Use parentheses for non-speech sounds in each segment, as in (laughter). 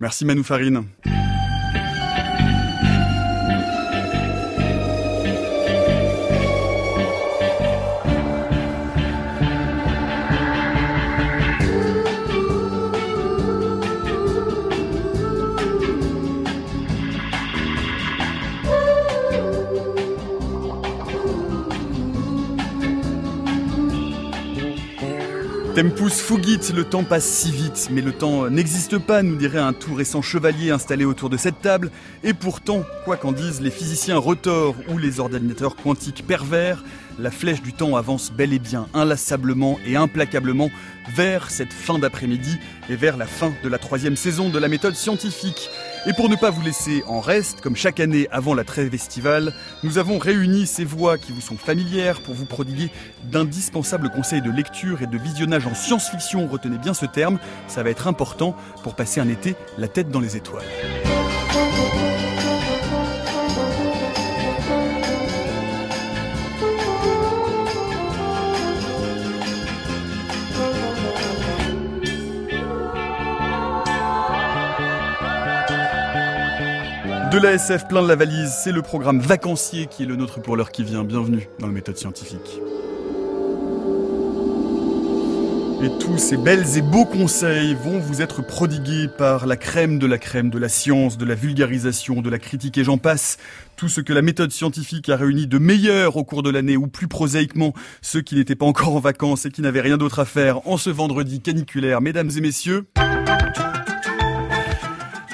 Merci Manu Farine. Tempus fugit, le temps passe si vite, mais le temps n'existe pas, nous dirait un tout récent chevalier installé autour de cette table, et pourtant, quoi qu'en disent les physiciens retors ou les ordinateurs quantiques pervers, la flèche du temps avance bel et bien, inlassablement et implacablement vers cette fin d'après-midi et vers la fin de la troisième saison de la méthode scientifique. Et pour ne pas vous laisser en reste, comme chaque année avant la trêve estivale, nous avons réuni ces voix qui vous sont familières pour vous prodiguer d'indispensables conseils de lecture et de visionnage en science-fiction. Retenez bien ce terme, ça va être important pour passer un été la tête dans les étoiles. De la SF plein de la valise, c'est le programme vacancier qui est le nôtre pour l'heure qui vient. Bienvenue dans la méthode scientifique. Et tous ces belles et beaux conseils vont vous être prodigués par la crème de la crème de la science, de la vulgarisation, de la critique et j'en passe. Tout ce que la méthode scientifique a réuni de meilleur au cours de l'année ou plus prosaïquement ceux qui n'étaient pas encore en vacances et qui n'avaient rien d'autre à faire en ce vendredi caniculaire. Mesdames et messieurs,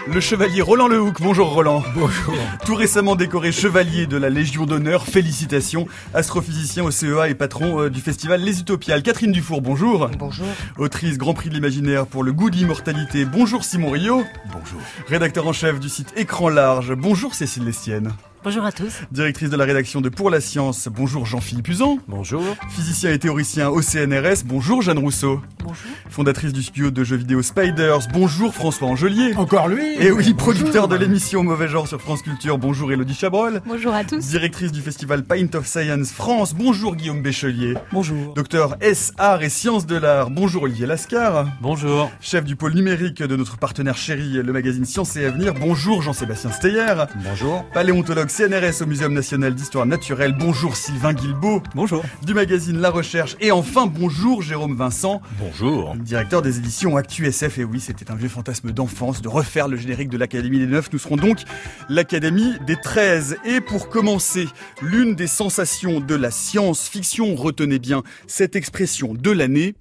le chevalier Roland Lehoucq. Bonjour Roland. Bonjour. Tout récemment décoré chevalier de la Légion d'honneur, félicitations. Astrophysicien au CEA et patron euh, du festival Les Utopiales. Catherine Dufour, bonjour. Bonjour. Autrice Grand Prix de l'Imaginaire pour le goût de l'immortalité. Bonjour Simon Rio. Bonjour. Rédacteur en chef du site Écran Large. Bonjour Cécile Lestienne. Bonjour à tous. Directrice de la rédaction de Pour la Science. Bonjour Jean-Philippe Usan. Bonjour. Physicien et théoricien au CNRS. Bonjour Jeanne Rousseau. Bonjour. Fondatrice du studio de jeux vidéo Spiders. Bonjour François Angelier. Encore lui Et oui, producteur de l'émission Mauvais Genre sur France Culture. Bonjour Elodie Chabrol. Bonjour à tous. Directrice du festival Pint of Science France. Bonjour Guillaume Béchelier. Bonjour. Docteur S, Art et Sciences de l'Art. Bonjour Olivier Lascar. Bonjour. Chef du pôle numérique de notre partenaire chéri, le magazine Science et Avenir. Bonjour Jean-Sébastien Steyer. Bonjour. Paléontologue CNRS au Muséum national d'histoire naturelle. Bonjour Sylvain Guilbeault. Bonjour. Du magazine La Recherche. Et enfin, bonjour Jérôme Vincent. Bonjour. Directeur des éditions Actu SF. Et oui, c'était un vieux fantasme d'enfance de refaire le générique de l'Académie des Neufs. Nous serons donc l'Académie des 13. Et pour commencer, l'une des sensations de la science-fiction, retenez bien cette expression de l'année.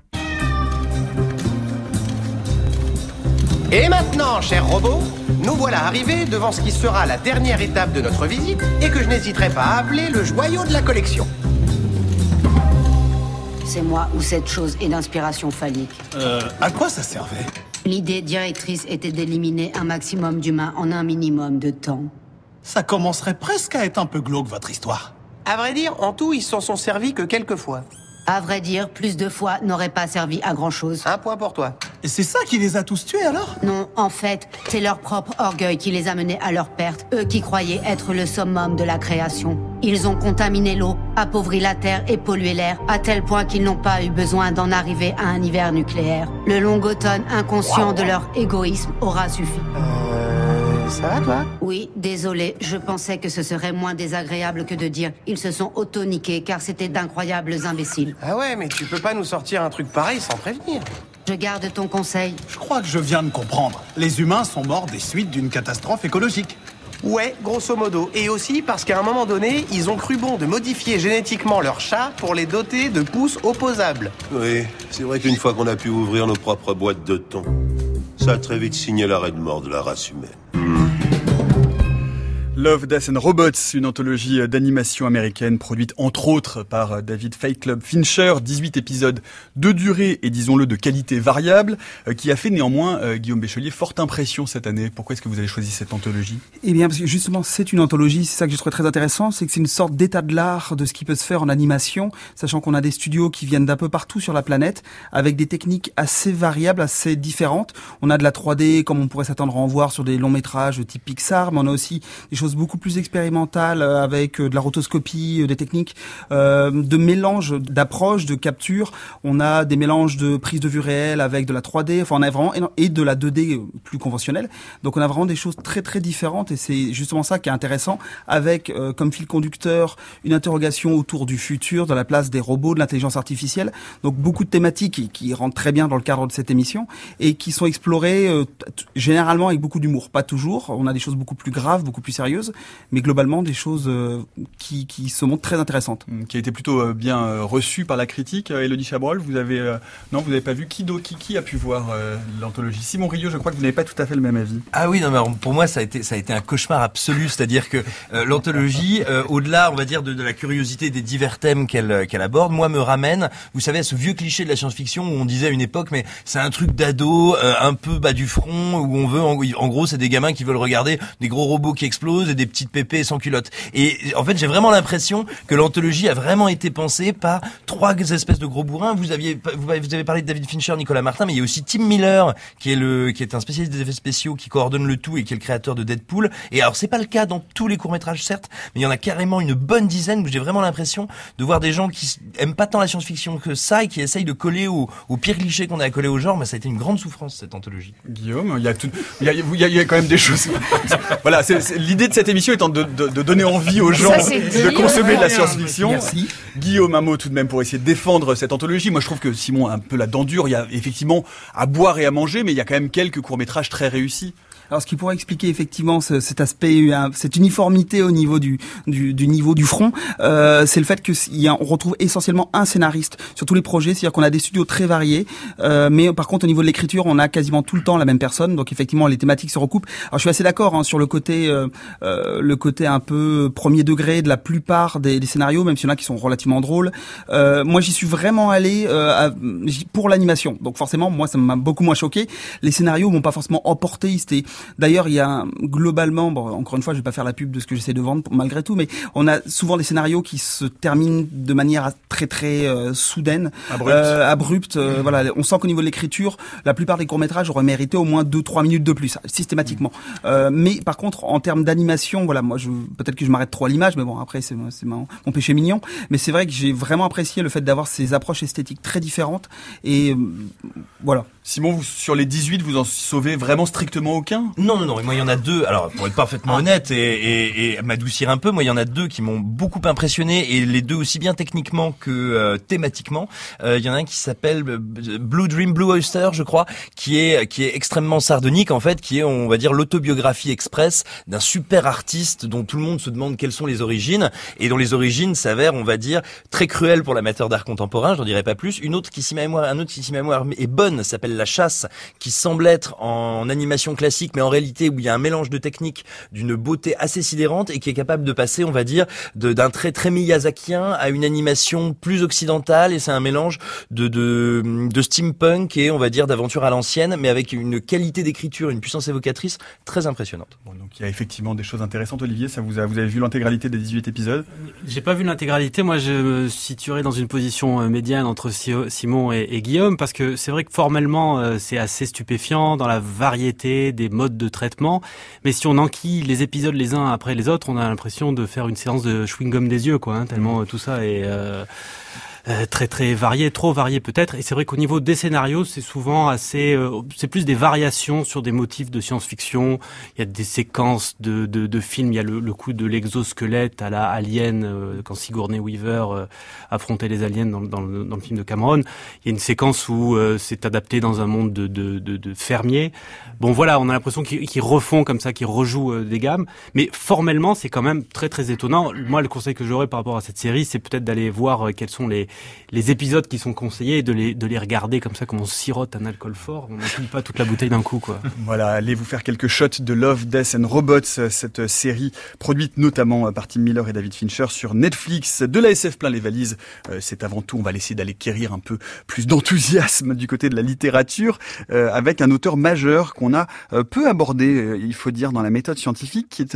Et maintenant, cher robot, nous voilà arrivés devant ce qui sera la dernière étape de notre visite et que je n'hésiterai pas à appeler le joyau de la collection. C'est moi ou cette chose est d'inspiration phallique. Euh, à quoi ça servait? L'idée directrice était d'éliminer un maximum d'humains en un minimum de temps. Ça commencerait presque à être un peu glauque, votre histoire. À vrai dire, en tout, ils s'en sont servis que quelques fois. À vrai dire, plus de fois n'aurait pas servi à grand chose. Un point pour toi. Et c'est ça qui les a tous tués alors? Non, en fait, c'est leur propre orgueil qui les a menés à leur perte, eux qui croyaient être le summum de la création. Ils ont contaminé l'eau, appauvri la terre et pollué l'air, à tel point qu'ils n'ont pas eu besoin d'en arriver à un hiver nucléaire. Le long automne, inconscient de leur égoïsme, aura suffi. Euh, ça va toi Oui, désolé, je pensais que ce serait moins désagréable que de dire ils se sont auto-niqués car c'était d'incroyables imbéciles. Ah ouais, mais tu peux pas nous sortir un truc pareil sans prévenir. Je garde ton conseil. Je crois que je viens de comprendre. Les humains sont morts des suites d'une catastrophe écologique. Ouais, grosso modo. Et aussi parce qu'à un moment donné, ils ont cru bon de modifier génétiquement leurs chats pour les doter de pouces opposables. Oui, c'est vrai qu'une fois qu'on a pu ouvrir nos propres boîtes de thon, ça a très vite signé l'arrêt de mort de la race humaine. Love, Death and Robots, une anthologie d'animation américaine produite entre autres par David Fight Club Fincher, 18 épisodes de durée et disons-le de qualité variable, euh, qui a fait néanmoins, euh, Guillaume Béchelier, forte impression cette année. Pourquoi est-ce que vous avez choisi cette anthologie? Eh bien, parce que justement, c'est une anthologie, c'est ça que je trouve très intéressant, c'est que c'est une sorte d'état de l'art de ce qui peut se faire en animation, sachant qu'on a des studios qui viennent d'un peu partout sur la planète, avec des techniques assez variables, assez différentes. On a de la 3D, comme on pourrait s'attendre à en voir sur des longs métrages type Pixar, mais on a aussi des choses choses beaucoup plus expérimentales avec de la rotoscopie, des techniques de mélange d'approche, de capture. On a des mélanges de prise de vue réelle avec de la 3D. Enfin, on a vraiment et de la 2D plus conventionnelle. Donc, on a vraiment des choses très très différentes et c'est justement ça qui est intéressant avec comme fil conducteur une interrogation autour du futur, de la place des robots, de l'intelligence artificielle. Donc, beaucoup de thématiques qui, rentrent très bien dans le cadre de cette émission et qui sont explorées généralement avec beaucoup d'humour. Pas toujours. On a des choses beaucoup plus graves, beaucoup plus sérieuses, mais globalement des choses euh, qui, qui se montrent très intéressantes. Mmh, qui a été plutôt euh, bien euh, reçu par la critique. Elodie Chabrol, vous avez non, vous n'avez pas vu qui, qui, qui a pu voir l'anthologie Simon Rio, je crois que vous n'avez pas tout à fait le même avis. Ah oui, non, mais pour moi ça a été ça a été un cauchemar absolu, c'est-à-dire que l'anthologie, au-delà, on va dire, de, de, la curiosité des divers thèmes qu'elle qu'elle aborde, moi me ramène, vous savez, à ce vieux cliché de la science-fiction où on disait à une époque, mais c'est un truc d'ado, un peu bas du front, où on veut, en, gros, c'est des gamins qui veulent regarder des gros robots qui explosent et des petites pépées sans culotte. Et en fait, j'ai vraiment l'impression que l'anthologie a vraiment été pensée par trois espèces de gros bourrins. Vous avez parlé de David Fincher, Nicolas Martin, mais il y a aussi Tim Miller, qui est un spécialiste des effets spéciaux, qui coordonne le tout et qui est le créateur de Deadpool. Et alors, c'est pas le cas dans tous les courts métrages, certes, mais il y en a carrément une bonne dizaine où j'ai vraiment l'impression de voir des gens qui aiment pas tant la science-fiction que ça et qui essayent de coller au, au pire cliché qu'on a à coller au genre. Mais ça a été une grande souffrance cette anthologie. Guillaume, il y a quand même des choses. (laughs) voilà, c'est, l'idée de cette émission étant de, de, de donner envie aux gens de consommer de la science-fiction. Merci. Guillaume, un mot tout de même pour essayer de défendre cette anthologie. Moi, je trouve que Simon a un peu la dent dure. Il y a effectivement à boire et à manger, mais il y a quand même quelques courts-métrages très réussis. Alors, ce qui pourrait expliquer effectivement ce, cet aspect, cette uniformité au niveau du, du, du niveau du front, euh, c'est le fait que a, on retrouve essentiellement un scénariste sur tous les projets, c'est-à-dire qu'on a des studios très variés, euh, mais par contre au niveau de l'écriture, on a quasiment tout le temps la même personne, donc effectivement les thématiques se recoupent. Alors, je suis assez d'accord hein, sur le côté, euh, euh, le côté un peu premier degré de la plupart des, des, scénarios, même s'il y en a qui sont relativement drôles. Euh, moi, j'y suis vraiment allé euh, pour l'animation, donc forcément, moi, ça m'a beaucoup moins choqué. Les scénarios m'ont pas forcément emporté, c'était D'ailleurs, il y a globalement, bon, encore une fois, je vais pas faire la pub de ce que j'essaie de vendre malgré tout, mais on a souvent des scénarios qui se terminent de manière très très euh, soudaine, abrupte. Euh, euh, voilà, on sent qu'au niveau de l'écriture, la plupart des courts métrages auraient mérité au moins 2-3 minutes de plus systématiquement. mais par contre, en termes d'animation, voilà, moi, je peut-être que je m'arrête trop à l'image, mais bon, après c'est mon, mon péché mignon. Mais c'est vrai que j'ai vraiment apprécié le fait d'avoir ces approches esthétiques très différentes et voilà. Simon, vous, sur les 18, vous en sauvez vraiment strictement aucun Non, non, non. Moi, il y en a deux. Alors, pour être parfaitement ah. honnête et, et, et m'adoucir un peu, moi, il y en a deux qui m'ont beaucoup impressionné et les deux aussi bien techniquement que euh, thématiquement. Euh, il y en a un qui s'appelle euh, Blue Dream Blue Oyster, je crois, qui est qui est extrêmement sardonique en fait, qui est, on va dire, l'autobiographie express d'un super artiste dont tout le monde se demande quelles sont les origines et dont les origines s'avèrent, on va dire, très cruelles pour l'amateur d'art contemporain. J'en dirais pas plus. Une autre qui, ma mémoire, un autre qui, ma mémoire est bonne, s'appelle la chasse, qui semble être en animation classique, mais en réalité où il y a un mélange de techniques d'une beauté assez sidérante et qui est capable de passer, on va dire, d'un trait très miyazakien à une animation plus occidentale. Et c'est un mélange de, de, de steampunk et, on va dire, d'aventure à l'ancienne, mais avec une qualité d'écriture, une puissance évocatrice très impressionnante. Bon, donc il y a effectivement des choses intéressantes, Olivier. Ça vous, a, vous avez vu l'intégralité des 18 épisodes? J'ai pas vu l'intégralité. Moi, je me situerais dans une position euh, médiane entre Simon et, et Guillaume parce que c'est vrai que formellement euh, c'est assez stupéfiant dans la variété des modes de traitement. Mais si on enquille les épisodes les uns après les autres, on a l'impression de faire une séance de chewing-gum des yeux, quoi. Hein, tellement mmh. tout ça est euh, euh, très très varié, trop varié peut-être. Et c'est vrai qu'au niveau des scénarios, c'est souvent assez, euh, c'est plus des variations sur des motifs de science-fiction. Il y a des séquences de, de, de films. Il y a le, le coup de l'exosquelette à la Alien euh, quand Sigourney Weaver affrontait les aliens dans, dans, le, dans, le, film de Cameron. Il y a une séquence où c'est adapté dans un monde de, de, de, fermiers. Bon voilà, on a l'impression qu'ils refont comme ça, qu'ils rejouent des gammes. Mais formellement, c'est quand même très très étonnant. Moi, le conseil que j'aurais par rapport à cette série, c'est peut-être d'aller voir quels sont les les épisodes qui sont conseillés de les, de les regarder comme ça, comme on sirote un alcool fort. On n'empile pas toute la bouteille d'un coup, quoi. (laughs) Voilà, allez vous faire quelques shots de Love, Death and Robots, cette série produite notamment par Tim Miller et David Fincher sur Netflix. De la SF plein les valises, euh, c'est avant tout, on va laisser d'aller quérir un peu plus d'enthousiasme du côté de la littérature euh, avec un auteur majeur qu'on a euh, peu abordé, il faut dire, dans la méthode scientifique, qui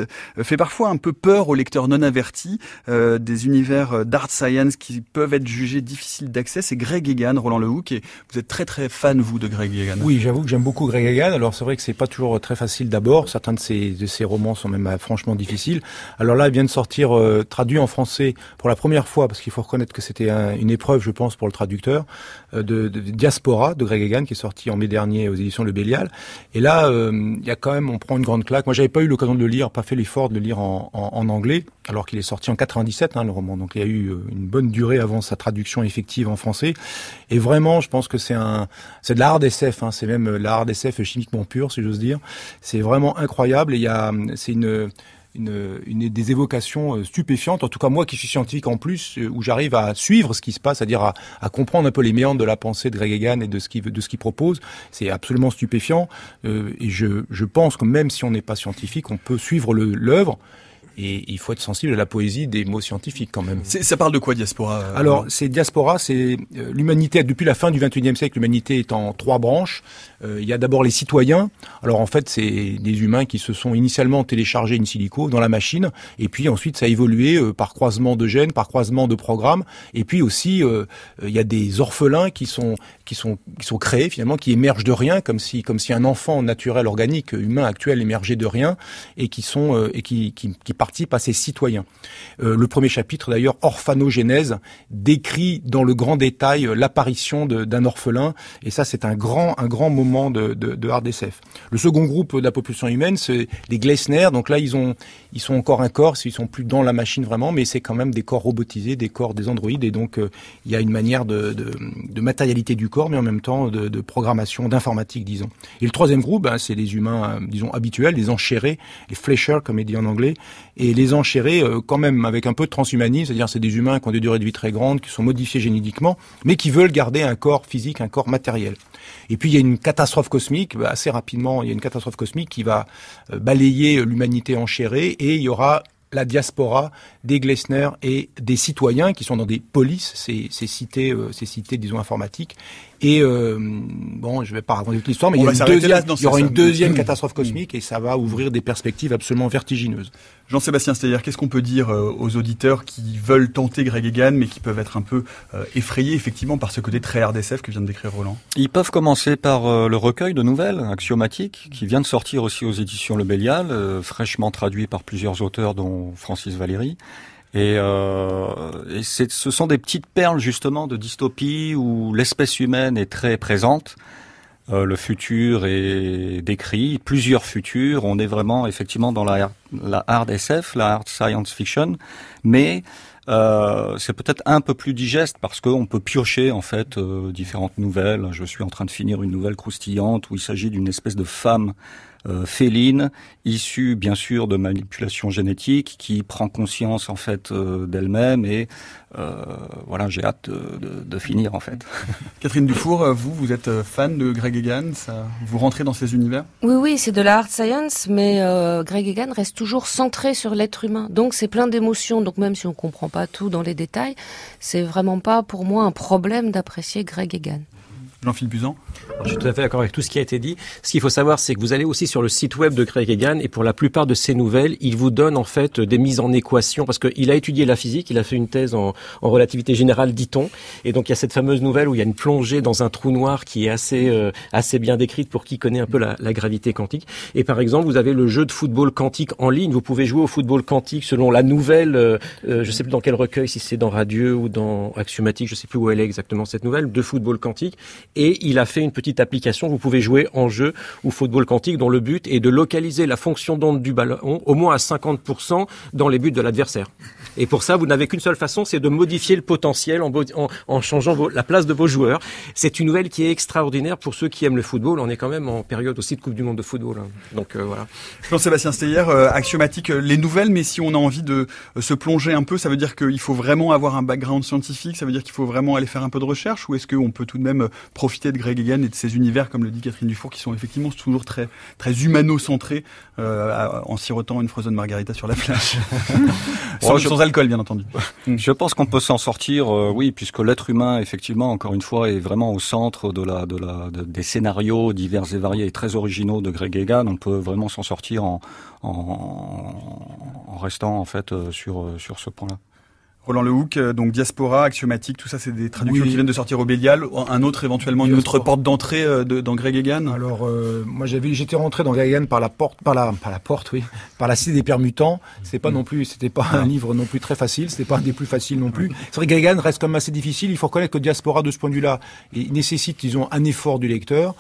fait parfois un peu peur aux lecteurs non avertis des univers d'art science qui peuvent être jugés difficile d'accès, c'est Greg Egan, Roland Lehoucq, et vous êtes très très fan, vous, de Greg Egan. Oui, j'avoue que j'aime beaucoup Greg Egan. Alors c'est vrai que c'est pas toujours très facile d'abord. Certains de ses, de ses romans sont même euh, franchement difficiles. Alors là, il vient de sortir euh, traduit en français pour la première fois, parce qu'il faut reconnaître que c'était une épreuve, je pense, pour le traducteur, euh, de, de, Diaspora de Greg Egan, qui est sorti en mai dernier aux éditions Le Bélial. Et là, il y a quand même, on prend une grande claque. Moi, j'avais pas eu l'occasion de le lire, pas fait l'effort de le lire en, en, en anglais, alors qu'il est sorti en 97, hein, le roman. Donc il y a eu une bonne durée avant sa traduction effective en français. Et vraiment, je pense que c'est un, c'est de l'art SF. Hein, c'est même l'art SF chimiquement pur, si j'ose dire. C'est vraiment incroyable. Et il y a, c'est une une, une, des évocations euh, stupéfiantes. En tout cas, moi qui suis scientifique en plus, euh, où j'arrive à suivre ce qui se passe, c'est-à-dire à, à, comprendre un peu les méandres de la pensée de Greg Egan et de ce qu'il de ce qu'il propose. C'est absolument stupéfiant. Euh, et je, je pense que même si on n'est pas scientifique, on peut suivre l'œuvre et il faut être sensible à la poésie des mots scientifiques quand même. Ça parle de quoi diaspora euh, Alors c'est diaspora, c'est euh, l'humanité depuis la fin du XXIe siècle. L'humanité est en trois branches. Euh, il y a d'abord les citoyens. Alors en fait c'est des humains qui se sont initialement téléchargés in silico dans la machine, et puis ensuite ça a évolué par croisement de gènes, par croisement de programmes, et puis aussi il y a des orphelins qui sont qui sont qui sont créés finalement, qui émergent de rien, comme si comme si un enfant naturel organique humain actuel émergeait de rien, et qui sont et qui qui, qui citoyens. Euh, le premier chapitre, d'ailleurs, Orphanogénèse, décrit dans le grand détail euh, l'apparition d'un orphelin, et ça, c'est un grand, un grand moment de, de, de hard SF. Le second groupe de la population humaine, c'est les Gleisner. Donc là, ils ont, ils sont encore un corps, ils sont plus dans la machine vraiment, mais c'est quand même des corps robotisés, des corps des androïdes, et donc euh, il y a une manière de, de, de, matérialité du corps, mais en même temps de, programmation, d'informatique, disons. Et le troisième groupe, ben, c'est les humains, disons habituels, les enchérés, les fleshers, comme il dit en anglais, et les enchérés euh, quand même avec un peu de transhumanisme, c'est-à-dire c'est des humains qui ont des durées de vie très grandes, qui sont modifiés génétiquement, mais qui veulent garder un corps physique, un corps matériel. Et puis il y a une catastrophe cosmique, bah, assez rapidement, il y a une catastrophe cosmique qui va euh, balayer l'humanité enchérée et il y aura la diaspora des Glessner et des citoyens qui sont dans des polices, ces, cités, euh, ces cités, disons, informatiques. Et euh, bon, je vais pas raconter toute l'histoire, mais il y, il y, aura une deuxième (clears throat) catastrophe cosmique et ça va ouvrir des perspectives absolument vertigineuses. Jean-Sébastien c'est-à-dire qu'est-ce qu'on peut dire euh, aux auditeurs qui veulent tenter Greg Egan, mais qui peuvent être un peu euh, effrayés effectivement par ce côté très RDSF que vient de décrire Roland? Ils peuvent commencer par le recueil de nouvelles axiomatiques qui vient de sortir aussi aux éditions Le Bélial, fraîchement traduit par plusieurs auteurs dont Francis Valéry. Et, euh, ce sont des petites perles justement de dystopie où l'espèce humaine est très présente. Euh, le futur est décrit, plusieurs futurs. On est vraiment effectivement dans la, hard SF, la hard science fiction, mais euh, c'est peut-être un peu plus digeste parce qu'on peut piocher en fait euh, différentes nouvelles. Je suis en train de finir une nouvelle croustillante où il s'agit d'une espèce de femme féline, issue bien sûr de manipulation génétique, qui prend conscience en fait euh, d'elle-même et euh, voilà, j'ai hâte de, de, finir en fait. (laughs) Catherine Dufour, vous, vous êtes fan de Greg Egan, ça, vous rentrez dans ces univers? Oui, oui, c'est de la hard science, mais Greg Egan reste toujours centré sur l'être humain. Donc c'est plein d'émotions. Donc même si on comprend pas tout dans les détails, c'est vraiment pas pour moi un problème d'apprécier Greg Egan. Jean-Philippe Buzan Je suis tout à fait d'accord avec tout ce qui a été dit. Ce qu'il faut savoir, c'est que vous allez aussi sur le site web de Craig Egan et pour la plupart de ses nouvelles, il vous donne en fait des mises en équation parce qu'il a étudié la physique, il a fait une thèse en, relativité générale, dit-on. Et donc il y a cette fameuse nouvelle où il y a une plongée dans un trou noir qui est assez euh, assez bien décrite pour qui connaît un peu la, gravité quantique. Et par exemple, vous avez le jeu de football quantique en ligne. Vous pouvez jouer au football quantique selon la nouvelle. Euh, euh je sais plus dans quel recueil, si c'est dans Radieux ou dans Axiomatique, je sais plus où elle est exactement cette nouvelle de football quantique et il a fait une petite application. Vous pouvez jouer en jeu ou football quantique dont le but est de localiser la fonction d'onde du ballon au moins à 50% dans les buts de l'adversaire. Et pour ça, vous n'avez qu'une seule façon, c'est de modifier le potentiel en, en, en changeant la place de vos joueurs. C'est une nouvelle qui est extraordinaire pour ceux qui aiment le football. On est quand même en période aussi de Coupe du Monde de football. Hein. Donc euh, voilà. Jean-Sébastien Steyer, euh, axiomatique, euh, les nouvelles, mais si on a envie de euh, se plonger un peu, ça veut dire qu'il faut vraiment avoir un background scientifique, ça veut dire qu'il faut vraiment aller faire un peu de recherche, ou est-ce qu'on peut tout de même profiter de Greg Egan et de ses univers, comme le dit Catherine Dufour, qui sont effectivement toujours très, très humano-centrés, euh, en sirotant une frozen margarita sur la plage? (laughs) sans, sans, alcool, bien entendu. (laughs) Je pense qu'on peut s'en sortir, euh, oui, puisque l'être humain, effectivement, encore une fois, est vraiment au centre de la, de la, de, des scénarios divers et variés et très originaux de Greg Egan. On peut vraiment s'en sortir en, en, en, restant, en fait, euh, sur, sur ce point-là. Roland Lehoucq, euh, donc Diaspora, Axiomatique, tout ça, c'est des traductions qui viennent de sortir au Bélial. Un autre, éventuellement, une autre porte d'entrée euh, dans Greg Egan? Alors, euh, moi, j'avais, j'étais rentré dans Greg Egan par la porte, par la, par la porte, oui, par la cité des permutants. C'était pas mm. non plus, c'était pas un livre non plus très facile, c'était pas un des plus faciles non plus. C'est vrai que Greg Egan reste quand même assez difficile. Il faut reconnaître que Diaspora, de ce point de vue-là, il nécessite, disons, un effort du lecteur.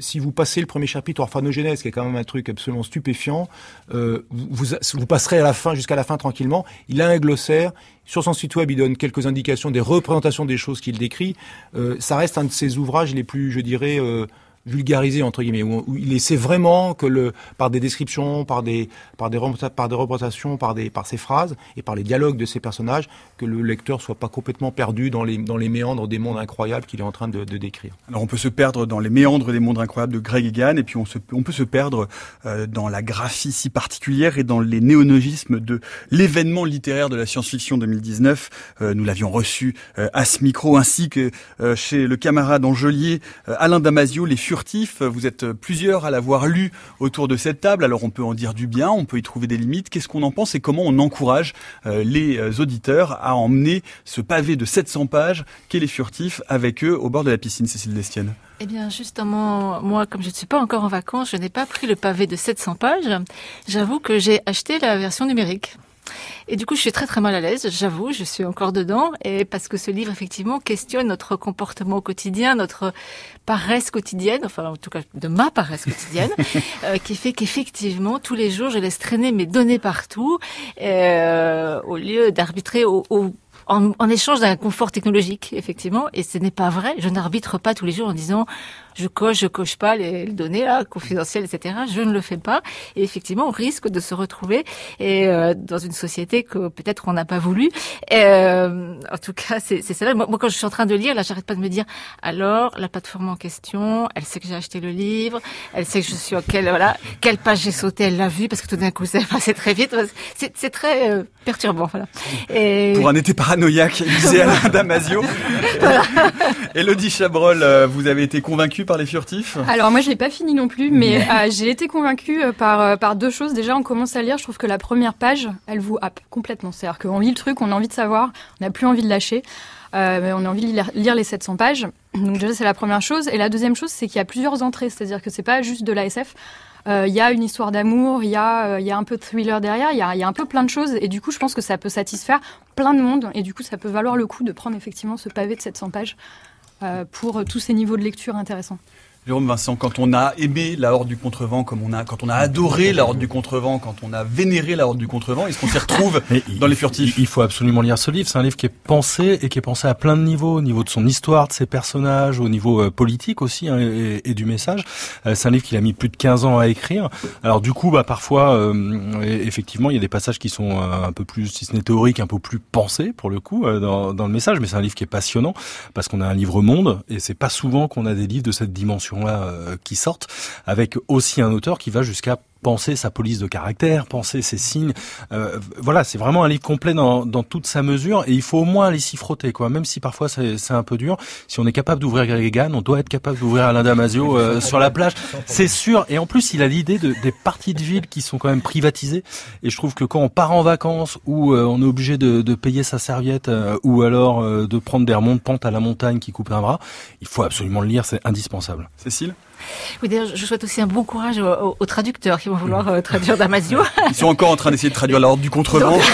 si vous passez le premier chapitre, Orphanogenèse, qui est quand même un truc absolument stupéfiant, vous, vous passerez à la fin, jusqu'à la fin tranquillement. Il a un glossaire, sur son site web, il donne quelques indications des représentations des choses qu'il décrit. Euh, ça reste un de ses ouvrages les plus, je dirais, euh, vulgarisé entre guillemets où, il essaie vraiment que le par des descriptions par des par des par des représentations par des par ses phrases et par les dialogues de ses personnages que le lecteur soit pas complètement perdu dans les dans les méandres des mondes incroyables qu'il est en train de, de, décrire. Alors on peut se perdre dans les méandres des mondes incroyables de Greg Egan et puis on se on peut se perdre euh, dans la graphie si particulière et dans les néonogismes de l'événement littéraire de la science-fiction 2019. Euh, nous l'avions reçu euh, à ce micro ainsi que chez le camarade Angelier Alain Damasio les vous êtes plusieurs à l'avoir lu autour de cette table. Alors on peut en dire du bien, on peut y trouver des limites. Qu'est-ce qu'on en pense et comment on encourage euh, les euh, auditeurs à emmener ce pavé de 700 pages qu'est les furtifs avec eux au bord de la piscine, Cécile Destienne? Eh bien, justement, moi, comme je ne suis pas encore en vacances, je n'ai pas pris le pavé de 700 pages. J'avoue que j'ai acheté la version numérique. Et du coup, je suis très très mal à l'aise, j'avoue, je suis encore dedans, et parce que ce livre, effectivement, questionne notre comportement au quotidien, notre paresse quotidienne, enfin en tout cas de ma paresse quotidienne, (laughs) euh, qui fait qu'effectivement, tous les jours, je laisse traîner mes données partout, euh, au lieu d'arbitrer au, au en, en, échange d'un confort technologique, effectivement, et ce n'est pas vrai. Je n'arbitre pas tous les jours en disant je coche, je coche pas les, données là, confidentielles, etc. Je ne le fais pas. Et effectivement, on risque de se retrouver et, euh, dans une société que peut-être on n'a pas voulu. Euh, en tout cas, c'est ça. Moi, moi, quand je suis en train de lire, là, j'arrête pas de me dire, alors, la plateforme en question, elle sait que j'ai acheté le livre, elle sait que je suis en quelle, voilà, quelle page j'ai sauté, elle l'a vu, parce que tout d'un coup, (laughs) c'est passé très vite. C'est très euh, perturbant, voilà. Et... Pour un été paranoïaque, disait Alain Damasio. (laughs) Elodie Chabrol, euh, vous avez été convaincue par les furtifs Alors moi, je l'ai pas fini non plus, mais euh, j'ai été convaincue euh, par euh, par deux choses. Déjà, on commence à lire. Je trouve que la première page, elle vous happe complètement. C'est-à-dire qu'on lit le truc, on a envie de savoir, on n'a plus envie de lâcher. mais on a envie de lire, les 700 pages. Donc déjà, c'est la première chose. Et la deuxième chose, c'est qu'il y a plusieurs entrées. C'est-à-dire que c'est pas juste de l'ASF. Il y a une histoire d'amour, il y, a, y a un peu de thriller derrière, il y a, y a, un peu plein de choses. Et du coup, je pense que ça peut satisfaire plein de monde. Et du coup, ça peut valoir le coup de prendre effectivement ce pavé de 700 pages pour tous ces niveaux de lecture intéressants. Jérôme Vincent, quand on a aimé la Horde du Contrevent, comme on a, quand on a adoré la Horde du Contrevent, quand on a vénéré la Horde du Contrevent, est-ce qu'on s'y retrouve (laughs) dans les furtifs? Il faut absolument lire ce livre. C'est un livre qui est pensé et qui est pensé à plein de niveaux, au niveau de son histoire, de ses personnages, au niveau euh, politique aussi hein, et, du message. Euh, c'est un livre qu'il a mis plus de 15 ans à écrire. Alors du coup, bah parfois, euh, effectivement, il y a des passages qui sont un peu plus, si ce n'est théorique, un peu plus pensés pour le coup dans, dans le message. Mais c'est un livre qui est passionnant parce qu'on a un livre monde et c'est pas souvent qu'on a des livres de cette dimension euh, qui sortent, avec aussi un auteur qui va jusqu'à penser sa police de caractère, penser ses signes. Euh, voilà, c'est vraiment un livre complet dans, dans, toute sa mesure et il faut au moins aller s'y frotter, quoi. Même si parfois c'est un peu dur. Si on est capable d'ouvrir Gregan, on doit être capable d'ouvrir Alain Damasio euh, sur la plage, c'est sûr. Et en plus, il a l'idée de, des parties de ville qui sont quand même privatisées. Et je trouve que quand on part en vacances ou euh, on est obligé de, de, payer sa serviette ou alors de prendre des remontes-pentes à la montagne qui coupent un bras, il faut absolument le lire, c'est indispensable. Cécile? Oui, d'ailleurs, je souhaite aussi un bon courage aux, traducteurs qui vont vouloir euh, traduire Damasio. (laughs) Ils sont encore en train d'essayer de traduire l'ordre du contrevent. (laughs)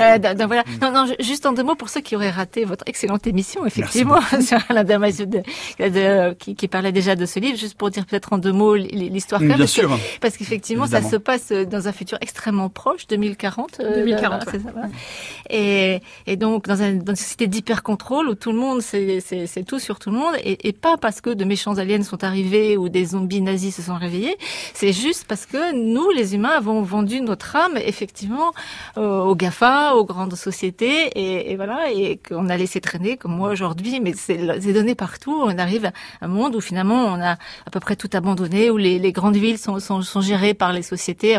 Euh, voilà. Non, non, juste en deux mots pour ceux qui auraient raté votre excellente émission, effectivement, (laughs) sur Alain Damasio, de, qui, qui, parlait déjà de ce livre, juste pour dire peut-être en deux mots l'histoire. Bien parce sûr. parce qu'effectivement, ça se passe dans un futur extrêmement proche, 2040. 2040. Euh, et, et donc dans, un, dans une société d'hyper-contrôle où tout le monde, c'est tout sur tout le monde, et, et pas parce que de méchants aliens sont arrivés ou des zombies nazis se sont réveillés. C'est juste parce que nous, les humains, avons vendu notre âme effectivement euh, aux Gafa, aux grandes sociétés, et, et voilà, et qu'on a laissé traîner comme moi aujourd'hui. Mais c'est donné partout. On arrive à un monde où finalement on a à peu près tout abandonné, où les, les grandes villes sont, sont, sont, gérées par les sociétés.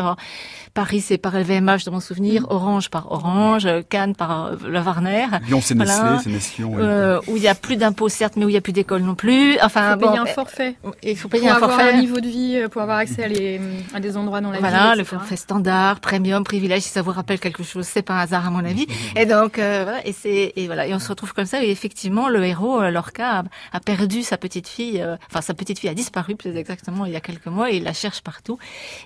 Paris, c'est par LVMH dans mon souvenir, mm. Orange par Orange, Cannes par euh, la Warner. Lyon, c'est Nestlé, c'est Nestlé. Euh, où il y a plus d'impôts certes, mais où il y a plus d'écoles non plus. Enfin, Faut payer un forfait il faut payer pour un avoir forfait. un niveau de vie, euh, pour avoir accès à, les, à des endroits dans la Voilà, ville. le forfait standard, premium, privilège, si ça vous rappelle quelque chose, c'est pas un hasard à mon avis. Et donc euh, voilà, et c'est et voilà, et on se retrouve comme ça. Et effectivement, le héros, euh, Lorca, a, a perdu sa petite fille. euh, enfin, sa petite fille a disparu plus exactement il y a quelques mois, et il la cherche partout.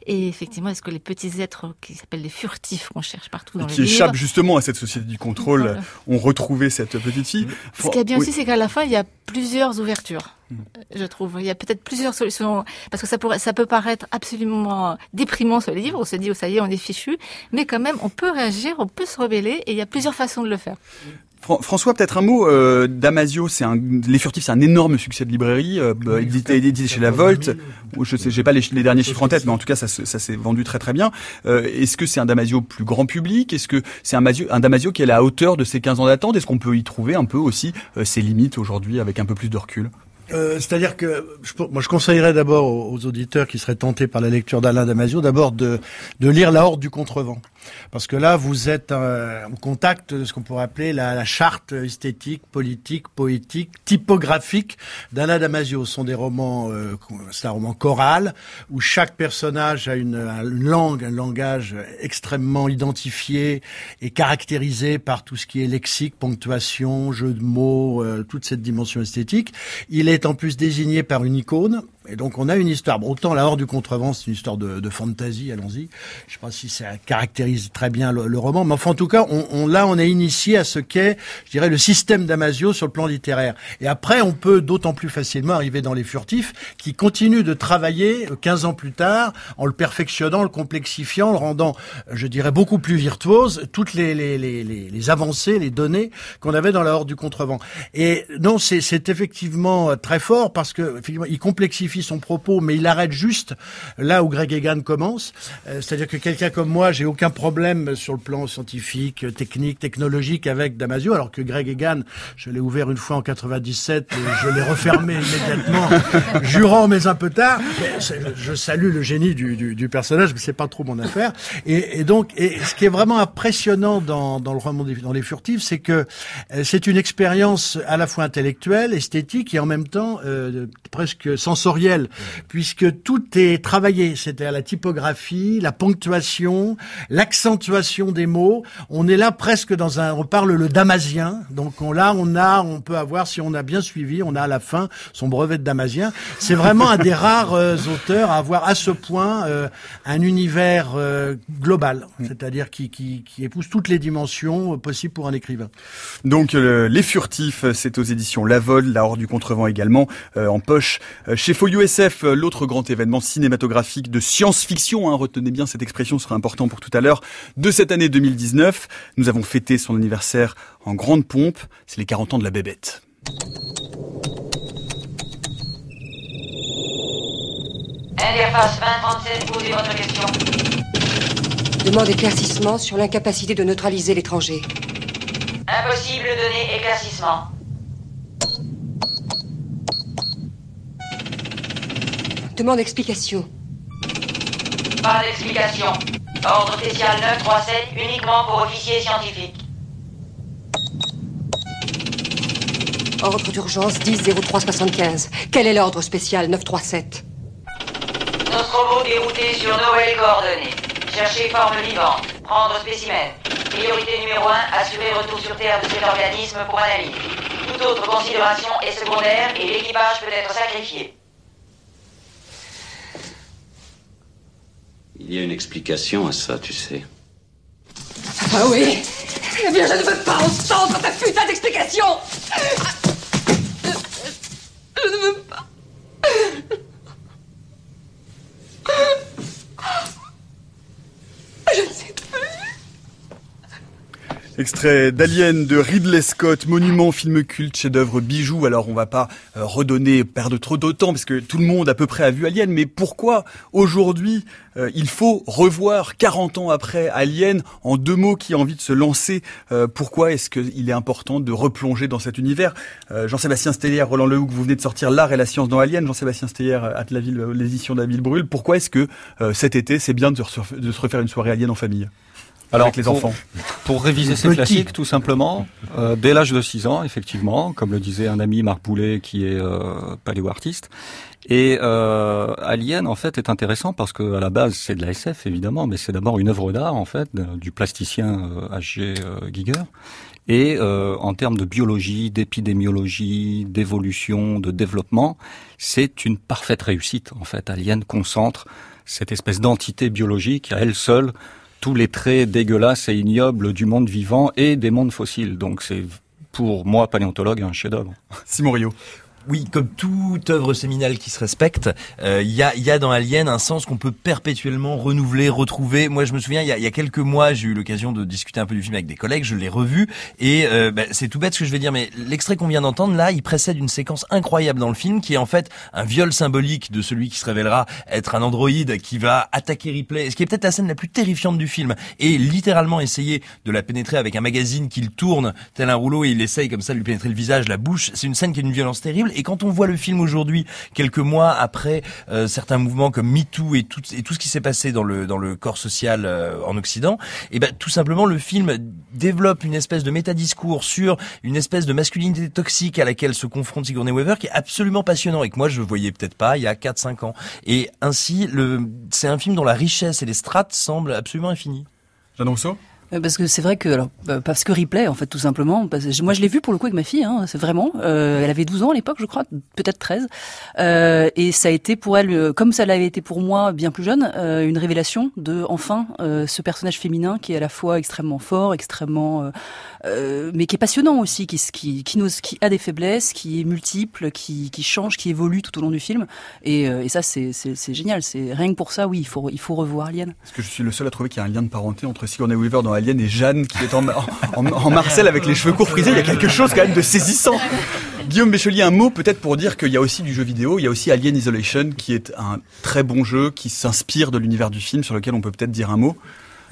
Et effectivement, est-ce que les petits êtres qui s'appellent les furtifs qu'on cherche partout dans Et le qui livre, échappent justement à cette société du contrôle, Voilà. ont retrouvé cette petite fille. Ce qui est bien Oui. aussi, c'est qu'à la fin, il y a plusieurs ouvertures. Je trouve, il y a peut-être plusieurs solutions parce que ça pourrait, ça peut paraître absolument déprimant ce livre. On se dit, oh ça y est, on est fichu, mais quand même, on peut réagir, on peut se rebeller, et il y a plusieurs façons de le faire. Fran- François, peut-être un mot. Euh, Damasio, c'est un, les furtifs, c'est un énorme succès de librairie, euh, bah, édité, édité chez La Volte. Ou Je sais, j'ai pas les, les derniers chiffres en tête, mais en tout cas, ça, ça s'est vendu très très bien. Euh, Est-ce que c'est un Damasio plus grand public? Est-ce que c'est un, Masio- un Damasio qui est à la hauteur de ses 15 ans d'attente? Est-ce qu'on peut y trouver un peu aussi euh, ses limites aujourd'hui avec un peu plus de recul? Euh, C'est-à-dire que je, moi, je conseillerais d'abord aux, aux auditeurs qui seraient tentés par la lecture d'Alain Damasio, d'abord de, de lire La Horde du Contrevent. Parce que là, vous êtes euh, en contact de ce qu'on pourrait appeler la, charte esthétique, politique, poétique, typographique d'Alain Damasio. Ce sont des romans, euh, c'est un roman choral, où chaque personnage a une, a une langue, un langage extrêmement identifié et caractérisé par tout ce qui est lexique, ponctuation, jeu de mots, euh, toute cette dimension esthétique. Il est en plus désigné par une icône. Et donc on a une histoire. Bon, autant la Horde du Contrevent, c'est une histoire de, de fantasy, allons-y. Je sais pas si ça caractérise très bien le, roman, mais enfin en tout cas, on, on- là on est initié à ce qu'est, je dirais, le système Damasio sur le plan littéraire. Et après, on peut d'autant plus facilement arriver dans les furtifs, qui continuent de travailler euh, 15 ans plus tard, en le perfectionnant, le complexifiant, le rendant, euh, je dirais, beaucoup plus virtuose, toutes les, les, les, les, avancées, les données qu'on avait dans la Horde du Contrevent. Et non, c'est c'est effectivement euh, très fort parce que effectivement, il complexifie son propos, mais il arrête juste là où Greg Egan commence. Euh, C'est-à-dire que quelqu'un comme moi, j'ai aucun problème sur le plan scientifique, technique, technologique avec Damasio, alors que Greg Egan, je l'ai ouvert une fois en 97 et je l'ai refermé (laughs) immédiatement, jurant mais un peu tard. Je salue le génie du, du, du personnage, mais c'est pas trop mon affaire. Et, et donc, et ce qui est vraiment impressionnant dans, dans le roman dans les furtifs, c'est que euh, c'est une expérience à la fois intellectuelle, esthétique et en même temps euh, presque sensorielle, puisque tout est travaillé. C'est-à-dire la typographie, la ponctuation, l'accentuation des mots. On est là presque dans un, on parle le damasien. Donc on, là, on a, on peut avoir, si on a bien suivi, on a à la fin son brevet de damasien. C'est vraiment un des rares euh, auteurs à avoir à ce point euh, un univers euh, global, c'est-à-dire qui, épouse toutes les dimensions possibles pour un écrivain. Donc Les Furtifs, c'est aux éditions La Vol, La Horde du Contrevent également, en poche. Chez Folio SF, euh, l'autre grand événement cinématographique de science-fiction, hein, retenez bien cette expression, sera important pour tout à l'heure, de cette année 2019. Nous avons fêté son anniversaire en grande pompe, c'est les 40 ans de la bébête. Interface 2037, posez votre question. Demande éclaircissement sur l'incapacité de neutraliser l'étranger. Impossible de donner éclaircissement. Demande explication. Pas d'explication. Ordre spécial 937 uniquement pour officiers scientifiques. Ordre d'urgence 10 03 75. Quel est l'ordre spécial 937 Nostromo dérouté sur nouvelles coordonnées. Chercher forme vivante. Prendre spécimen. Priorité numéro 1, assurer retour sur Terre de cet organisme pour analyse. Toute autre considération est secondaire et l'équipage peut être sacrifié. Il y a une explication à ça, tu sais. Ah oui Eh bien, je ne veux pas entendre ta putain d'explication Je ne veux pas. Je ne sais Extrait d'Alien de Ridley Scott, monument, film culte, chef-d'œuvre, bijou. Alors on va pas euh, redonner, perdre trop de temps parce que tout le monde à peu près a vu Alien. Mais pourquoi aujourd'hui euh, il faut revoir 40 ans après Alien? En deux mots qui a envie de se lancer euh, Pourquoi est-ce qu'il est important de replonger dans cet univers? Jean-Sébastien Steyer, Roland Lehoucq, vous venez de sortir L'art et la science dans Alien. Jean-Sébastien Steyer, à la ville, l'édition de la ville brûle. Pourquoi est-ce que cet été c'est bien de se refaire une soirée Alien en famille? Avec les pour- enfants Pour réviser ces classiques, tout simplement, euh, dès l'âge de 6 ans, effectivement, comme le disait un ami Marc Boulet, qui est euh, paléo-artiste. Et euh, Alien, en fait, est intéressant parce que à la base, c'est de la SF, évidemment, mais c'est d'abord une œuvre d'art, en fait, du plasticien euh, H.G. Euh, Giger. Et euh, en termes de biologie, d'épidémiologie, d'évolution, de développement, c'est une parfaite réussite. En fait, Alien concentre cette espèce d'entité biologique à elle seule tous les traits dégueulasses et ignobles du monde vivant et des mondes fossiles. Donc c'est pour moi, paléontologue, un chef-d'œuvre. Simon Rio. Oui, comme toute œuvre séminale qui se respecte, il euh, y, a, y, a, dans Alien un sens qu'on peut perpétuellement renouveler, retrouver. Moi, je me souviens, il y a, y a, quelques mois, j'ai eu l'occasion de discuter un peu du film avec des collègues, je l'ai revu, et euh, bah, c'est tout bête ce que je vais dire, mais l'extrait qu'on vient d'entendre, là, il précède une séquence incroyable dans le film, qui est en fait un viol symbolique de celui qui se révélera être un androïde qui va attaquer Ripley, ce qui est peut-être la scène la plus terrifiante du film, et littéralement essayer de la pénétrer avec un magazine qu'il tourne tel un rouleau, et il essaye comme ça de lui pénétrer le visage, la bouche. C'est une scène qui est une violence terrible, et quand on voit le film aujourd'hui, quelques mois après euh, certains mouvements comme MeToo et tout, et tout ce qui s'est passé dans le, corps social euh, en Occident, et eh ben tout simplement le film développe une espèce de métadiscours sur une espèce de masculinité toxique à laquelle se confronte Sigourney Weaver qui est absolument passionnant et que moi je voyais peut-être pas il y a 4-5 ans. Et ainsi, c'est un film dont la richesse et les strates semblent absolument infinies. Ça euh, parce que c'est vrai que alors bah, parce que replay en fait tout simplement moi je l'ai vu pour le coup avec ma fille hein, c'est vraiment euh, elle avait 12 ans à l'époque je crois peut-être 13 euh, et ça a été pour elle euh, comme ça l'avait été pour moi bien plus jeune euh, une révélation de enfin ce personnage féminin qui est à la fois extrêmement fort extrêmement mais qui est passionnant aussi qui qui qui, a des faiblesses qui est multiple qui, qui change qui évolue tout au long du film. Et, et ça c'est c'est génial. C'est rien que pour ça oui il faut il faut revoir Alien parce que je suis le seul à trouver qu'il y a un lien de parenté entre Sigourney Weaver dans Alien et Jeanne qui est en, en, Marcel avec les cheveux courts frisés. Il y a quelque chose quand même de saisissant. Guillaume Béchelier, un mot peut-être pour dire qu'il y a aussi du jeu vidéo, il y a aussi Alien Isolation qui est un très bon jeu qui s'inspire de l'univers du film sur lequel on peut peut-être dire un mot.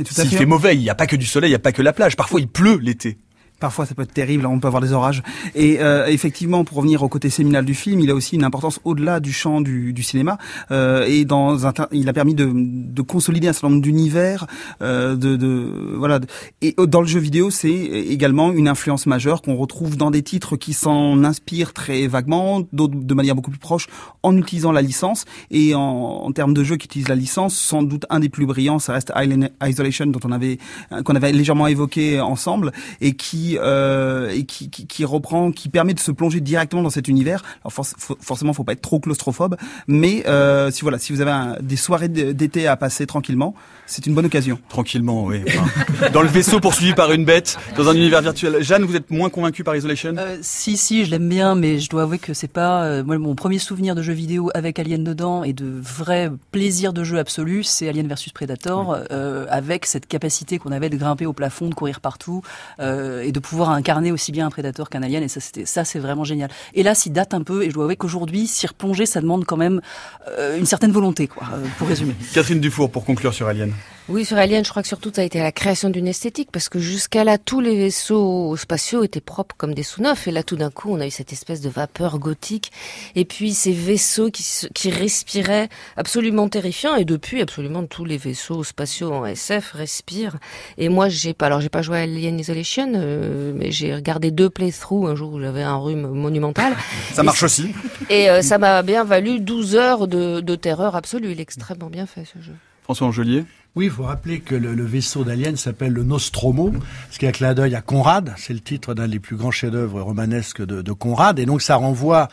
S'il fait mauvais, il n'y a pas que du soleil, il n'y a pas que la plage. Parfois, il pleut l'été. Parfois, ça peut être terrible, on peut avoir des orages. Et euh, effectivement, pour revenir au côté séminal du film, il a aussi une importance au-delà du champ du, du cinéma. Euh, et dans un, il a permis de, de consolider un certain nombre d'univers. Euh, de, de, voilà. Et dans le jeu vidéo, c'est également une influence majeure qu'on retrouve dans des titres qui s'en inspirent très vaguement, d'autres de manière beaucoup plus proche, en utilisant la licence. Et en, en termes de jeux qui utilisent la licence, sans doute un des plus brillants, ça reste Island Isolation, dont on avait qu'on avait légèrement évoqué ensemble, et qui euh, et qui, qui, qui, reprend, qui permet de se plonger directement dans cet univers. Alors for, forcément, faut pas être trop claustrophobe, mais euh, si voilà, si vous avez un, des soirées d'été à passer tranquillement, c'est une bonne occasion. Tranquillement, oui. (laughs) dans le vaisseau poursuivi par une bête, dans un univers virtuel. Jeanne, vous êtes moins convaincue par Isolation? Euh, Si, si, je l'aime bien, mais je dois avouer que c'est pas euh, moi mon premier souvenir de jeu vidéo avec Alien dedans et de vrai plaisir de jeu absolu, c'est Alien versus Predator, euh, avec cette capacité qu'on avait de grimper au plafond, de courir partout euh, et de pouvoir incarner aussi bien un Predator qu'un Alien. Et ça, c'était ça, c'est vraiment génial. Et là, s'il date un peu, et je dois avouer qu'aujourd'hui, s'y replonger, ça demande quand même euh, une certaine volonté, quoi, pour résumer. (laughs) Catherine Dufour, pour conclure sur Alien. Oui, sur Alien, je crois que surtout ça a été la création d'une esthétique, parce que jusqu'à là, tous les vaisseaux spatiaux étaient propres comme des sous-neufs, et là, tout d'un coup, on a eu cette espèce de vapeur gothique, et puis ces vaisseaux qui, qui respiraient absolument terrifiants, et depuis, absolument tous les vaisseaux spatiaux en SF respirent. Et moi, j'ai pas, alors j'ai pas joué à Alien Isolation, euh, mais j'ai regardé deux playthroughs un jour où j'avais un rhume monumental. (laughs) ça marche aussi. Et euh, ça m'a bien valu 12 heures de, de terreur absolue. Il est extrêmement bien fait ce jeu. François Angelier oui, il faut rappeler que le, le vaisseau d'Alien s'appelle le Nostromo, ce qui est un clin d'œil à Conrad. C'est le titre d'un des plus grands chefs-d'œuvre romanesques de, de Conrad. Et donc ça renvoie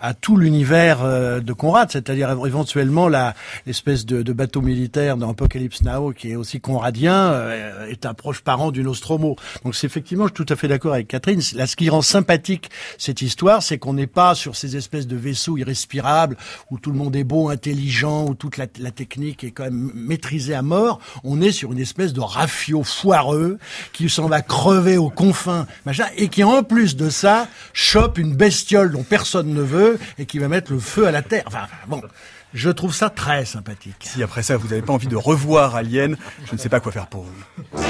à tout l'univers euh, de Conrad, c'est-à-dire éventuellement la l'espèce de, de, bateau militaire dans Apocalypse Now qui est aussi conradien euh, est un proche parent du Nostromo. Donc c'est effectivement, je suis tout à fait d'accord avec Catherine. Là, ce qui rend sympathique cette histoire, c'est qu'on n'est pas sur ces espèces de vaisseaux irrespirables où tout le monde est beau, intelligent, où toute la, la technique est quand même maîtrisée à mort. On est sur une espèce de rafio foireux qui s'en va crever aux confins, machin, et qui en plus de ça chope une bestiole dont personne ne veut et qui va mettre le feu à la terre. Enfin, bon. Je trouve ça très sympathique. Si après ça, vous n'avez pas envie de revoir Alien, je ne sais pas quoi faire pour vous.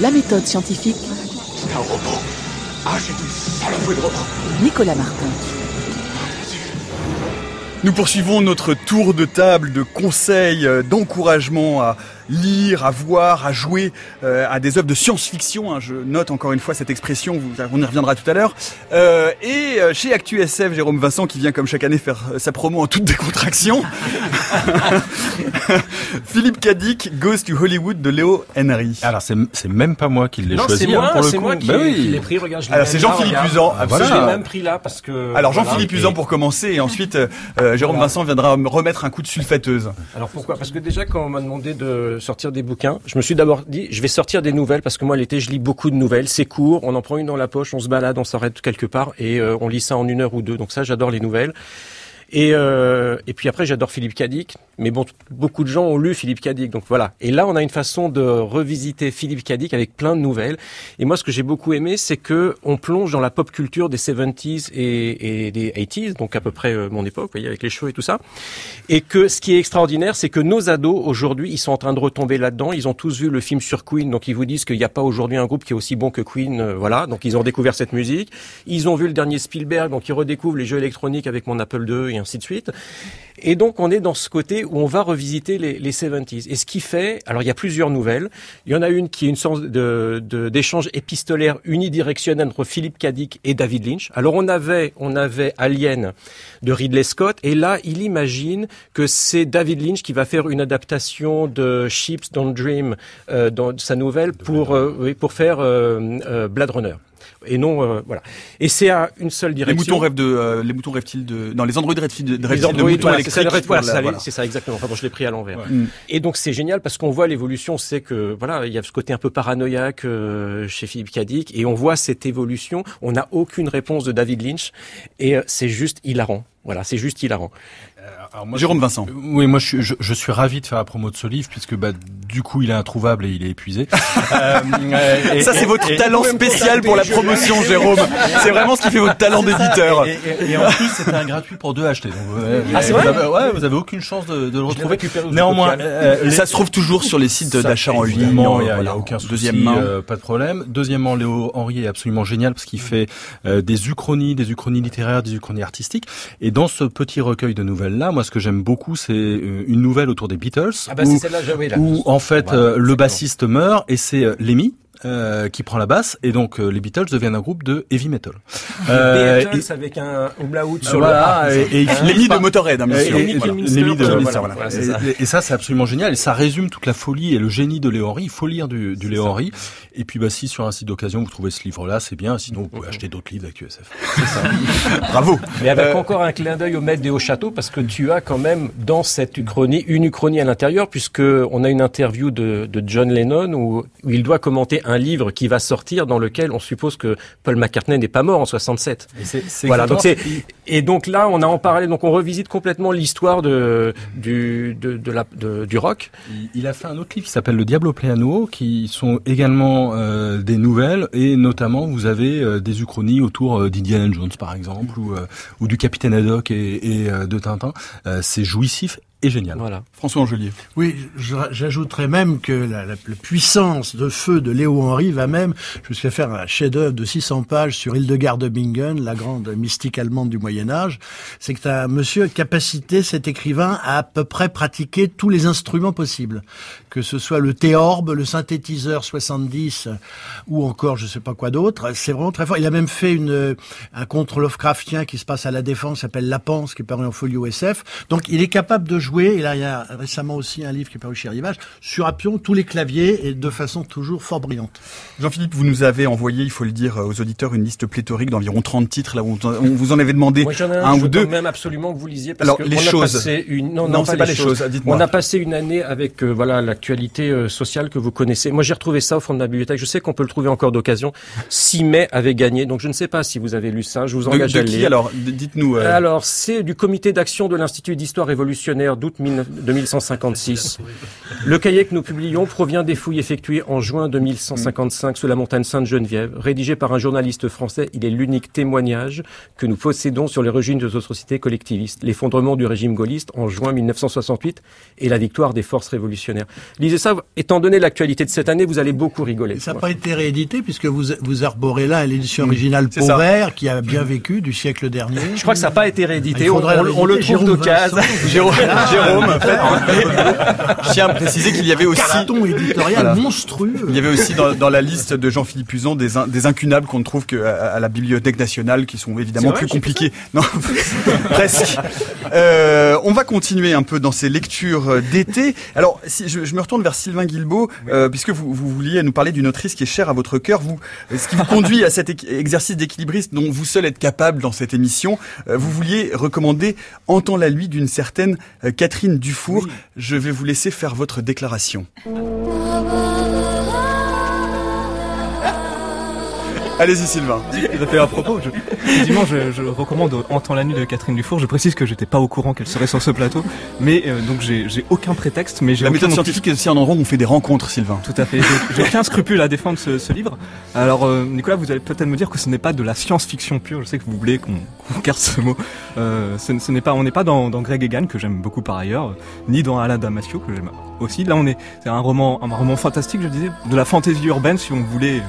La méthode scientifique. Un robot. Ah, c'est une saloperie de robot. Nicolas Martin. Nous poursuivons notre tour de table de conseils, d'encouragement à lire, à voir, à jouer euh, à des œuvres de science-fiction. hein. je note encore une fois cette expression, vous- on y reviendra tout à l'heure. Euh, et euh, chez Actu SF, Jérôme Vincent qui vient comme chaque année faire sa promo en toute décontraction. (laughs) Philippe Cadic, Goes to Hollywood de Léo Henry. Alors c'est c'est même pas moi qui l'ai choisi c'est hein, moi, pour le c'est coup. moi qui, Bah oui. qui l'ai pris. Regarde, je l'ai Alors c'est Jean-Philippe. Usan. Ah, voilà. Je l'ai même pris là parce que. Alors voilà, Jean-Philippe et- Usan pour commencer et ensuite euh, Jérôme Vincent viendra me remettre un coup de sulfateuse. Alors pourquoi? Parce que déjà quand on m'a demandé de sortir des bouquins, je me suis d'abord dit je vais sortir des nouvelles parce que moi l'été je lis beaucoup de nouvelles, c'est court, on en prend une dans la poche, on se balade, on s'arrête quelque part et euh, on lit ça en une heure ou deux. Donc ça j'adore les nouvelles. Et, euh, et puis après, j'adore Philippe Cadic. Mais bon, beaucoup de gens ont lu Philippe Cadic. Donc voilà. Et là, on a une façon de revisiter Philippe Cadic avec plein de nouvelles. Et moi, ce que j'ai beaucoup aimé, c'est que on plonge dans la pop culture des 70s et, des 80s, donc à peu près euh, mon époque, vous voyez, avec les shows et tout ça. Et que ce qui est extraordinaire, c'est que nos ados, aujourd'hui, ils sont en train de retomber là-dedans. Ils ont tous vu le film sur Queen, donc ils vous disent qu'il n'y a pas aujourd'hui un groupe qui est aussi bon que Queen. euh, voilà. Donc ils ont découvert cette musique. Ils ont vu le dernier Spielberg, donc ils redécouvrent les jeux électroniques avec mon Apple II ainsi de suite. Et donc on est dans ce côté où on va revisiter les, les 70s. Et ce qui fait, alors il y a plusieurs nouvelles. Il y en a une qui est une sorte de de- d'échange épistolaire unidirectionnel entre Philippe Cadic et David Lynch. Alors on avait on avait Alien de Ridley Scott et là il imagine que c'est David Lynch qui va faire une adaptation de Ships Don't Dream euh, dans sa nouvelle pour euh, oui, pour faire euh, euh, Blade Runner. Et non, euh, voilà. Et c'est à une seule Les direction. moutons rêvent de, euh, les moutons rêvent-ils de, non, les androïdes rêvent-ils de, Les rêvent-ils de moutons voilà, ça, voilà, c'est ça, voilà. c'est ça exactement. Pardon, je l'ai pris à l'envers. Ouais. Mm. Et donc c'est génial parce qu'on voit l'évolution, c'est que voilà, il y a ce côté un peu paranoïaque euh, chez Philippe Cadic et on voit cette évolution. On n'a aucune réponse de David Lynch et euh, c'est juste hilarant. Voilà, c'est juste hilarant. Alors moi, Jérôme je- Vincent. Oui, moi je, suis- je, je suis ravi de faire la promo de ce livre puisque bah, du coup il est introuvable et il est épuisé. (laughs) Euh, euh, et- Ça, c'est votre et- talent spécial pour la promotion, (laughs) Jérôme. C'est vraiment ce qui fait votre talent d'éditeur. Et, et- et en plus, c'était un gratuit pour deux achetés. Donc, ouais, Ah, c'est vous vrai avez, Ouais, vous avez aucune chance de, de le retrouver. Néanmoins, euh, Ça se trouve toujours sur les sites d'achat en ligne. il y a, aucun souci, Deuxième main. euh, pas de problème. Deuxièmement, Léo Henry est absolument génial parce qu'il fait euh, des uchronies, des uchronies littéraires, des uchronies artistiques. Et dans ce petit recueil de nouvelles là, moi, ce que j'aime beaucoup, c'est euh, une nouvelle autour des Beatles, Ah bah, où, c'est celle-là, j'ai- oui, là. où, en fait Voilà, euh, le bassiste meurt et c'est euh, Lemmy. Euh, qui prend la basse et donc euh, les Beatles deviennent un groupe de heavy metal. (laughs) Euh, Beatles et- avec un umlaut sur voilà, le A. et, et il Hein, finit L'ennemi de Motorhead, hein, bien et- sûr. et- Voilà. et- de- Voilà, voilà, ça. Et, et ça, c'est absolument génial. Et ça résume toute la folie et le génie de Léo Henry. Il faut lire du, du Léo Henry. Et puis, bah, si sur un site d'occasion vous trouvez ce livre-là, c'est bien. Sinon, vous pouvez acheter d'autres livres d'ActuSF. C'est ça. (laughs) Bravo. Mais avec Euh, encore un clin d'œil au maître des hauts châteaux, parce que tu as quand même dans cette uchronie une uchronie à l'intérieur, puisque on a une interview de, de John Lennon où, où il doit commenter un livre qui va sortir dans lequel on suppose que Paul McCartney n'est pas mort en 67. Et Voilà, donc c'est et donc là on a en parallèle donc on revisite complètement l'histoire de du de, de la de- du rock. Il, il a fait un autre livre qui s'appelle Le Diablo piano, qui sont également euh, des nouvelles et notamment vous avez euh, des uchronies autour euh, d'Indiana Jones par exemple ou, ou du Capitaine Haddock et, et de Tintin. C'est jouissif et génial. Voilà. François Angelier. Oui, j'ajouterais même que la, la- la puissance de feu de Léo Henry va même jusqu'à faire un chef-d'œuvre de 600 pages sur Hildegard de Bingen, la grande mystique allemande du Moyen Âge. C'est que un monsieur capacité, cet écrivain, à à peu près pratiquer tous les instruments possibles, que ce soit le théorbe, le synthétiseur 70 ou encore je sais pas quoi d'autre. C'est vraiment très fort. Il a même fait une un contre Lovecraftien qui se passe à la Défense, qui s'appelle La Panse, qui est paru en folio SF. Donc il est capable de jouer. Et là, il y a récemment aussi un livre qui est paru chez Rivage sur Appion, tous les claviers et de façon toujours fort brillante. Jean-Philippe, vous nous avez envoyé, il faut le dire, aux auditeurs, une liste pléthorique d'environ 30 titres. Là, où on vous en avait demandé Moi, j'en ai un, un je ou veux deux. même absolument que vous lisiez parce Alors, que les on a choses. passé une non, Non, non, c'est pas les choses, dites-moi. On a passé une année avec euh, voilà l'actualité euh, sociale que vous connaissez. Moi, j'ai retrouvé ça au fond de ma bibliothèque. Je sais qu'on peut le trouver encore d'occasion. 6 mai avait gagné, donc je ne sais pas si vous avez lu ça. Je vous De, engage de à le qui lire. alors? Dites-nous. euh, Alors, c'est du comité d'action de l'Institut d'histoire révolutionnaire d'août 19- 2156. Le cahier que nous publions provient des fouilles effectuées en juin 2155 sous la montagne Sainte-Geneviève. Rédigé par un journaliste français, il est l'unique témoignage que nous possédons sur les régimes de notre société collectiviste, l'effondrement du régime gaulliste en juin 1968 et la victoire des forces révolutionnaires. Lisez ça, étant donné l'actualité de cette année, vous allez beaucoup rigoler. Ça n'a pas été réédité puisque vous, vous arborez là l'édition originale ça. Pauvert qui a bien vécu du siècle dernier. Je crois que ça n'a pas été réédité. Il On, le on le rééditer. trouve d'occasion. Jérôme, Jérôme. Je tiens à préciser qu'il y avait aussi Carton éditorial Voilà. monstrueux. Il y avait aussi dans, dans la liste de Jean-Philippe Usan des, in- des incunables qu'on ne trouve qu'à à la Bibliothèque nationale, qui sont évidemment vrai, plus compliqués. Non, (laughs) presque. Euh, on va continuer un peu dans ces lectures d'été. Alors, si je, je me retourne vers Sylvain Guilbeault, euh, puisque vous, vous vouliez nous parler d'une autrice qui est chère à votre cœur. Vous, ce qui vous conduit à cet exercice d'équilibriste dont vous seul êtes capable dans cette émission. Euh, vous vouliez recommander Entends la lui d'une certaine Catherine Dufour. Je vais vous laisser faire votre déclaration. Allez-y Sylvain. Tout à fait à propos. Je, effectivement, je, je recommande Entends la nuit de Catherine Dufour. Je précise que j'étais pas au courant qu'elle serait sur ce plateau, mais euh, donc j'ai aucun prétexte. Mais La méthode scientifique est aussi un endroit où on fait des rencontres, Sylvain. Tout à fait. J'ai- aucun scrupule à défendre ce, ce livre. Alors, euh, Nicolas, vous allez peut-être me dire que ce n'est pas de la science-fiction pure. Je sais que vous voulez qu'on qu'on garde ce mot. Euh, ce, ce n'est pas, on n'est pas dans, dans Greg Egan que j'aime beaucoup par ailleurs, ni dans Alain Damasio que j'aime aussi. Là, on est, c'est un roman, un roman fantastique, je disais, de la fantaisie urbaine, si on voulait,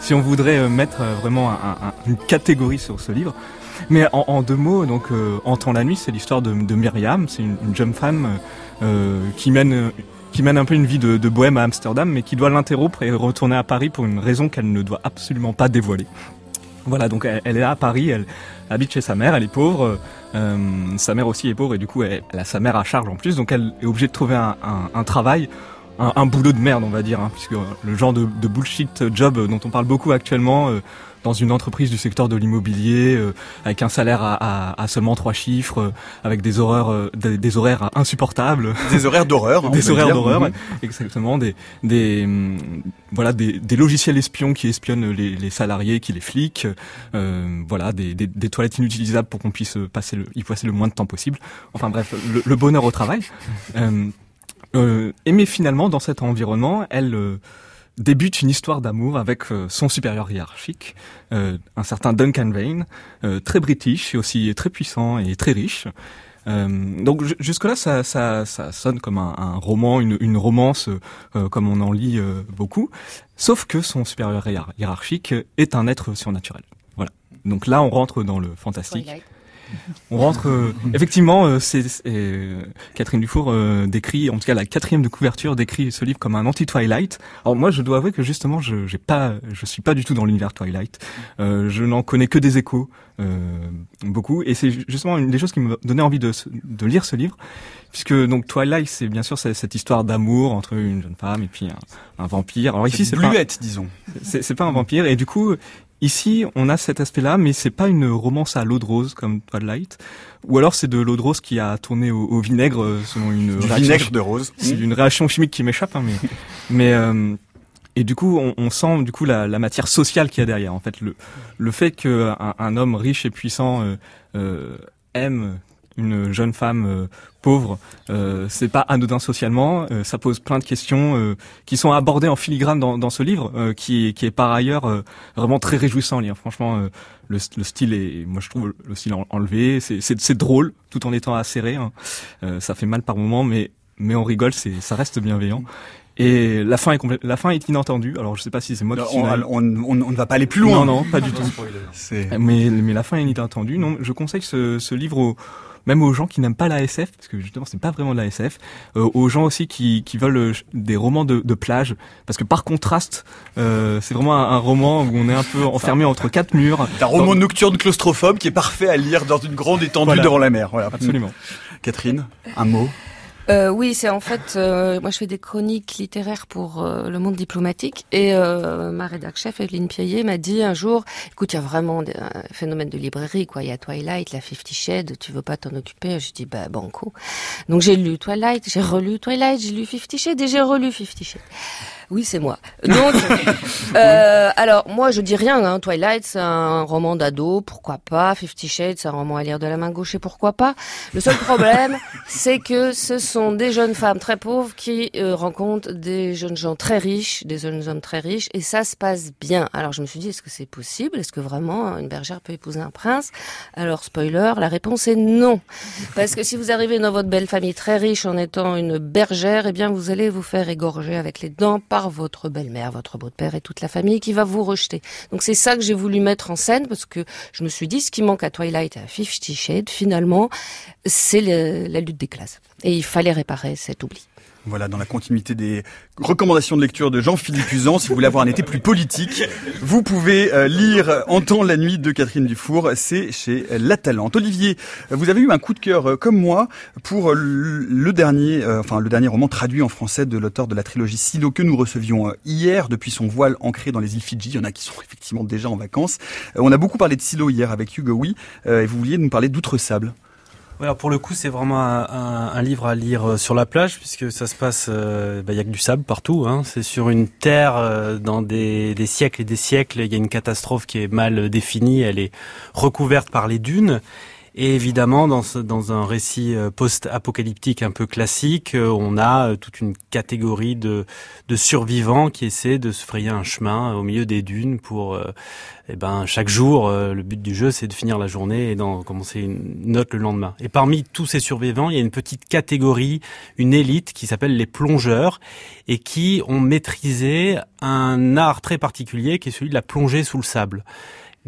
si on voudrait euh, mettre euh, vraiment un- un- une catégorie sur ce livre. Mais en, en deux mots, donc, euh, Entend la nuit, c'est l'histoire de, de Myriam. C'est une, une jeune femme euh, qui mène euh, qui mène un peu une vie de, de bohème à Amsterdam, mais qui doit l'interrompre et retourner à Paris pour une raison qu'elle ne doit absolument pas dévoiler. Voilà, donc elle, elle est là à Paris, elle habite chez sa mère, elle est pauvre, euh, sa mère aussi est pauvre et du coup elle, elle a sa mère à charge en plus, donc elle est obligée de trouver un, un- un travail, un, un boulot de merde on va dire, hein, puisque le genre de, de bullshit job dont on parle beaucoup actuellement euh, dans une entreprise du secteur de l'immobilier, euh, avec un salaire à, à- à seulement trois chiffres, euh, avec des horaires, euh, des, des horaires insupportables, (laughs) Des horaires d'horreur, hein, des horaires d'horreur, Mhm. exactement, des des hum, voilà des, des logiciels espions qui espionnent les, les salariés, qui les fliquent, euh, voilà des, des, des toilettes inutilisables pour qu'on puisse passer le, y passer le moins de temps possible. Enfin bref, le, le bonheur au travail. Euh, et mais finalement, dans cet environnement, elle euh, débute une histoire d'amour avec euh, son supérieur hiérarchique, euh, un certain Duncan Vane, euh, très british et aussi très puissant et très riche. Euh, donc ju- jusque-là, ça, ça, ça sonne comme un, un roman, une, une romance, comme on en lit beaucoup. Sauf que son supérieur hiérar- hiérarchique est un être surnaturel. Voilà. Donc là, on rentre dans le fantastique. On rentre euh, effectivement. euh, c'est euh, Catherine Dufour décrit, en tout cas la quatrième de couverture décrit ce livre comme un anti-Twilight. Alors moi, je dois avouer que justement, je j'ai pas, je suis pas du tout dans l'univers Twilight. Je n'en connais que des échos, beaucoup, et c'est ju- justement une des choses qui me donnait envie de, lire ce livre, puisque donc Twilight, c'est bien sûr cette histoire d'amour entre une jeune femme et puis un, un vampire. Alors ici, c'est pas- bluette, disons. c'est c'est pas un vampire et du coup ici on a cet aspect-là mais c'est pas une romance à l'eau de rose comme Twilight ou alors c'est de l'eau de rose qui a tourné au, au vinaigre euh, selon une Du réaction vinaigre de rose. c'est Mmh. une réaction chimique qui m'échappe hein, mais (laughs) mais euh, et du coup, on, on sent du coup la, la matière sociale qu'il y a derrière. En fait, le, le fait qu'un un homme riche et puissant euh, euh, aime une jeune femme euh, pauvre, euh, c'est pas anodin socialement. euh, ça pose plein de questions euh, qui sont abordées en filigrane dans, dans ce livre, euh, qui, est- qui est par ailleurs euh, vraiment très réjouissant à lire. Franchement, euh, le, le style est, moi je trouve le style en- enlevé, c'est- drôle tout en étant acéré. hein. Euh, ça fait mal par moments, mais mais on rigole, c'est ça reste bienveillant. Et la fin est complète, la fin est inattendue. Alors je sais pas si c'est moi qui On, on- on- on ne va pas aller plus loin. Non, non, pas du tout. C'est- Mais, mais la fin est inattendue. Non, je conseille ce, ce livre aux, même aux gens qui n'aiment pas la SF, parce que justement c'est pas vraiment de la SF, euh, aux gens aussi qui, qui veulent euh, des romans de, de plage, parce que par contraste, euh, c'est vraiment un, un roman où on est un peu enfermé entre quatre murs. C'est un roman Dans- nocturne claustrophobe qui est parfait à lire dans une grande étendue Voilà. devant la mer. Voilà. Absolument. Catherine, un mot? Euh, oui, c'est en fait, euh, moi je fais des chroniques littéraires pour euh, le monde diplomatique et euh, ma rédac chef, Evelyne Piaillet, m'a dit un jour, écoute, il y a vraiment un phénomène de librairie, quoi. Il y a Twilight, la Fifty Shades, tu veux pas t'en occuper? Je dis, bah banco. Donc j'ai lu Twilight, j'ai relu Twilight, j'ai lu Fifty Shades et j'ai relu Fifty Shades. Oui, c'est moi. Donc, (laughs) euh, alors moi je dis rien. Hein. Twilight, c'est un roman d'ado, pourquoi pas. Fifty Shades, c'est un roman à lire de la main gauche et pourquoi pas. Le seul problème, (laughs) c'est que ce sont des jeunes femmes très pauvres qui euh, rencontrent des jeunes gens très riches, des jeunes hommes très riches, et ça se passe bien. Alors je me suis dit, est-ce que c'est possible? Est-ce que vraiment une bergère peut épouser un prince? Alors spoiler, la réponse est non. Parce que si vous arrivez dans votre belle famille très riche en étant une bergère, eh bien vous allez vous faire égorger avec les dents par votre belle-mère, votre beau-père et toute la famille qui va vous rejeter. Donc c'est ça que j'ai voulu mettre en scène parce que je me suis dit, ce qui manque à Twilight et à Fifty Shades, finalement, c'est la lutte des classes. Et il fallait réparer cet oubli. Voilà, dans la continuité des recommandations de lecture de Jean-Philippe Usan, si vous voulez avoir un été plus politique, vous pouvez euh, lire En temps la nuit de Catherine Dufour, c'est chez La Talente. Olivier, vous avez eu un coup de cœur euh, comme moi pour le dernier, euh, enfin le dernier roman traduit en français de l'auteur de la trilogie Silo que nous recevions hier depuis son voile ancré dans les îles Fidji. Il y en a qui sont effectivement déjà en vacances. On a beaucoup parlé de Silo hier avec Hugo Oui, et vous vouliez nous parler d'Outre-Sable. Alors pour le coup, c'est vraiment un, livre à lire euh, sur la plage puisque ça se passe, il euh, bah, y a que du sable partout. Hein. C'est sur une terre euh, dans des, siècles et des siècles. Il y a une catastrophe qui est mal définie. Elle est recouverte par les dunes. Et évidemment, dans, un récit euh, post-apocalyptique un peu classique, euh, on a euh, toute une catégorie de, de survivants qui essaient de se frayer un chemin au milieu des dunes pour, eh ben, chaque jour, le but du jeu, c'est de finir la journée et d'en commencer une note le lendemain. Et parmi tous ces survivants, il y a une petite catégorie, une élite qui s'appelle les plongeurs et qui ont maîtrisé un art très particulier qui est celui de la plongée sous le sable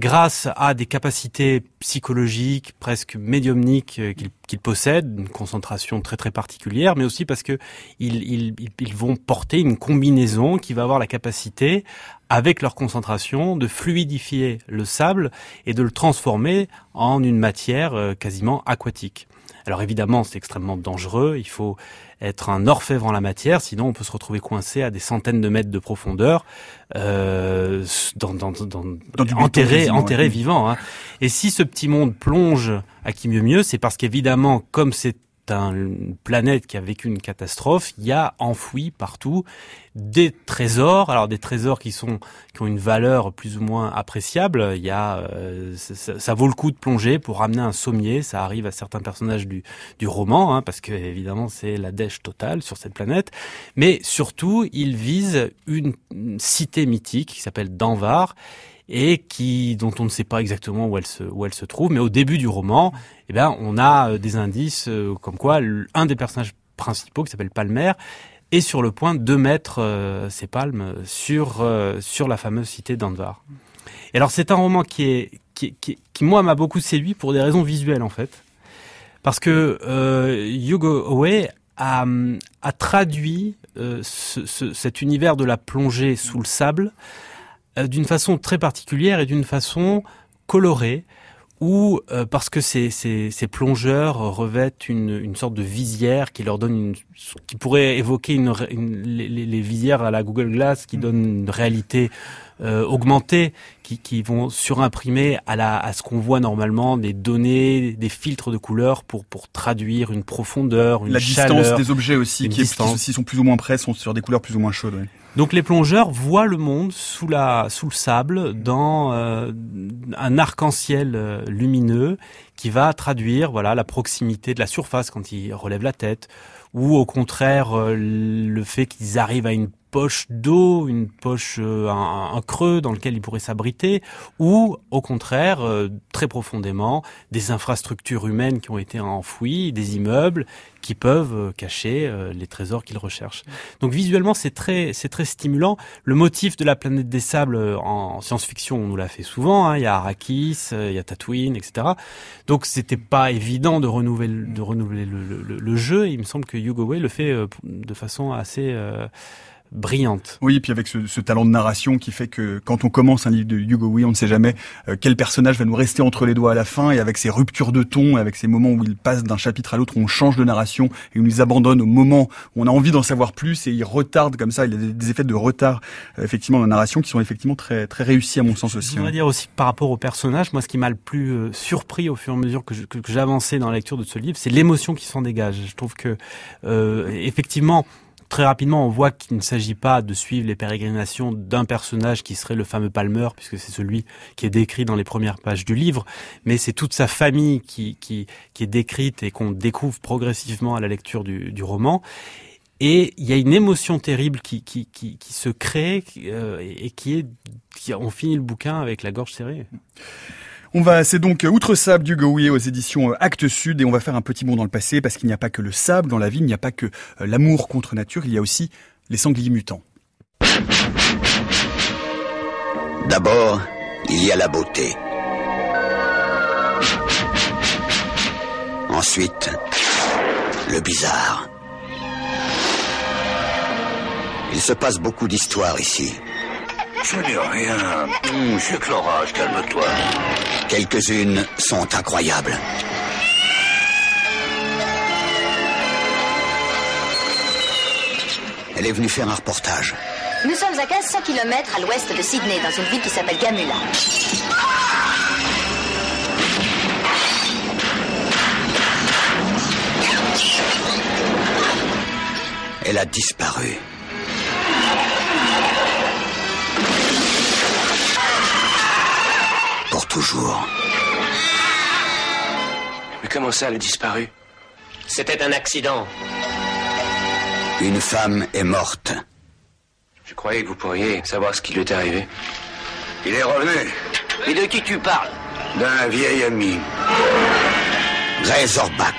grâce à des capacités psychologiques presque médiumniques euh, qu'ils possèdent, une concentration très très particulière, mais aussi parce que ils, ils, vont porter une combinaison qui va avoir la capacité, avec leur concentration, de fluidifier le sable et de le transformer en une matière euh, quasiment aquatique. Alors évidemment, c'est extrêmement dangereux. Il faut être un orfèvre en la matière, sinon on peut se retrouver coincé à des centaines de mètres de profondeur, euh, dans, dans, dans, enterré, enterré vivant. Hein. Et si ce petit monde plonge à qui mieux mieux, c'est parce qu'évidemment, comme c'est une planète qui a vécu une catastrophe, il y a enfoui partout des trésors. Alors des trésors qui sont qui ont une valeur plus ou moins appréciable. Il y a euh, ça, vaut le coup de plonger pour ramener un sommier. Ça arrive à certains personnages du du roman, hein, parce que évidemment c'est la dèche totale sur cette planète. Mais surtout, il vise une, cité mythique qui s'appelle Danvar et qui dont on ne sait pas exactement où elle se où elle se trouve mais au début du roman eh bien on a euh, des indices euh, comme quoi un des personnages principaux qui s'appelle Palmer est sur le point de mettre euh, ses palmes sur sur la fameuse cité d'Anvar. Et alors c'est un roman qui est qui, qui, qui moi m'a beaucoup séduit pour des raisons visuelles en fait parce que Hugo Away a, a traduit ce, ce, cet univers de la plongée sous le sable euh, d'une façon très particulière et d'une façon colorée ou euh, parce que ces, ces, ces, plongeurs revêtent une, une, sorte de visière qui leur donne une, qui pourrait évoquer une, les, les, visières à la Google Glass qui donnent une réalité euh, augmentées qui, qui, vont surimprimer à, la, à ce qu'on voit normalement des données, des filtres de couleurs pour, pour traduire une profondeur, une la chaleur. La distance des objets aussi, qui, est, qui, aussi sont plus ou moins près, sont sur des couleurs plus ou moins chaudes. Oui. Donc les plongeurs voient le monde sous, la, sous le sable dans euh, un arc-en-ciel euh, lumineux qui va traduire voilà la proximité de la surface quand ils relèvent la tête ou au contraire euh, le fait qu'ils arrivent à une poche d'eau, une poche, euh, un, creux dans lequel ils pourraient s'abriter, ou au contraire, euh, très profondément, des infrastructures humaines qui ont été enfouies, des immeubles qui peuvent euh, cacher les trésors qu'ils recherchent. Donc visuellement, c'est très, c'est très stimulant. Le motif de la planète des sables en science-fiction, on nous l'a fait souvent. Hein. Il y a Arrakis, il y a Tatooine, etc. Donc c'était pas évident de renouveler, de renouveler le, le, le, jeu. Il me semble que Hugo Way le fait de façon assez brillante. Oui, et puis avec ce, ce, talent de narration qui fait que quand on commence un livre de Hugo Oui, on ne sait jamais euh, quel personnage va nous rester entre les doigts à la fin, et avec ses ruptures de ton, avec ces moments où il passe d'un chapitre à l'autre, où on change de narration, et où il nous abandonne au moment où on a envie d'en savoir plus, et il retarde comme ça, il a des, effets de retard, euh, effectivement, dans la narration, qui sont effectivement très, très réussis à mon sens aussi. Je voudrais dire aussi par rapport au personnage, moi ce qui m'a le plus euh, surpris au fur et à mesure que j'avançais dans la lecture de ce livre, c'est l'émotion qui s'en dégage. Je trouve que, effectivement, Très rapidement, on voit qu'il ne s'agit pas de suivre les pérégrinations d'un personnage qui serait le fameux Palmer, puisque c'est celui qui est décrit dans les premières pages du livre, mais c'est toute sa famille qui, qui, qui est décrite et qu'on découvre progressivement à la lecture du, du roman. Et il y a une émotion terrible qui, qui, qui, qui se crée euh, et qui est... Qui, on finit le bouquin avec la gorge serrée. On va, c'est donc Outre Sable du Gouillet aux éditions euh, Actes Sud et on va faire un petit bond dans le passé parce qu'il n'y a pas que le sable dans la vie, il n'y a pas que euh, l'amour contre nature, il y a aussi les sangliers mutants. D'abord, il y a la beauté. Ensuite, le bizarre. Il se passe beaucoup d'histoires ici. Ce n'est rien. Hum, C'est que l'orage, calme-toi. Quelques-unes sont incroyables. Elle est venue faire un reportage. Nous sommes à 1500 km à l'ouest de Sydney, dans une ville qui s'appelle Gamula. Elle a disparu. Toujours. Mais comment ça, elle a disparu C'était un accident. Une femme est morte. Je croyais que vous pourriez savoir ce qui lui est arrivé. Il est revenu. Et de qui tu parles? D'un vieil ami. Razorback.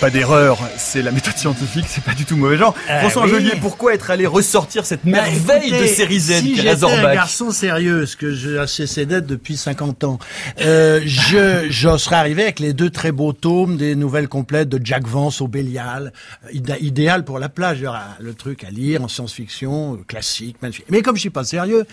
Pas d'erreur, c'est la méthode scientifique, c'est pas du tout mauvais genre. Ah François oui. Angelier, pourquoi être allé ressortir cette Bah, merveille écoutez, de série Z si j'étais un garçon sérieux, ce que j'ai cessé d'être depuis 50 ans, euh, je, (laughs) je serais arrivé avec les deux très beaux tomes des nouvelles complètes de Jack Vance au Bélial, euh, idé- idéal pour la plage, le truc à lire en science-fiction, euh, classique, magnifique. Mais comme je suis pas sérieux,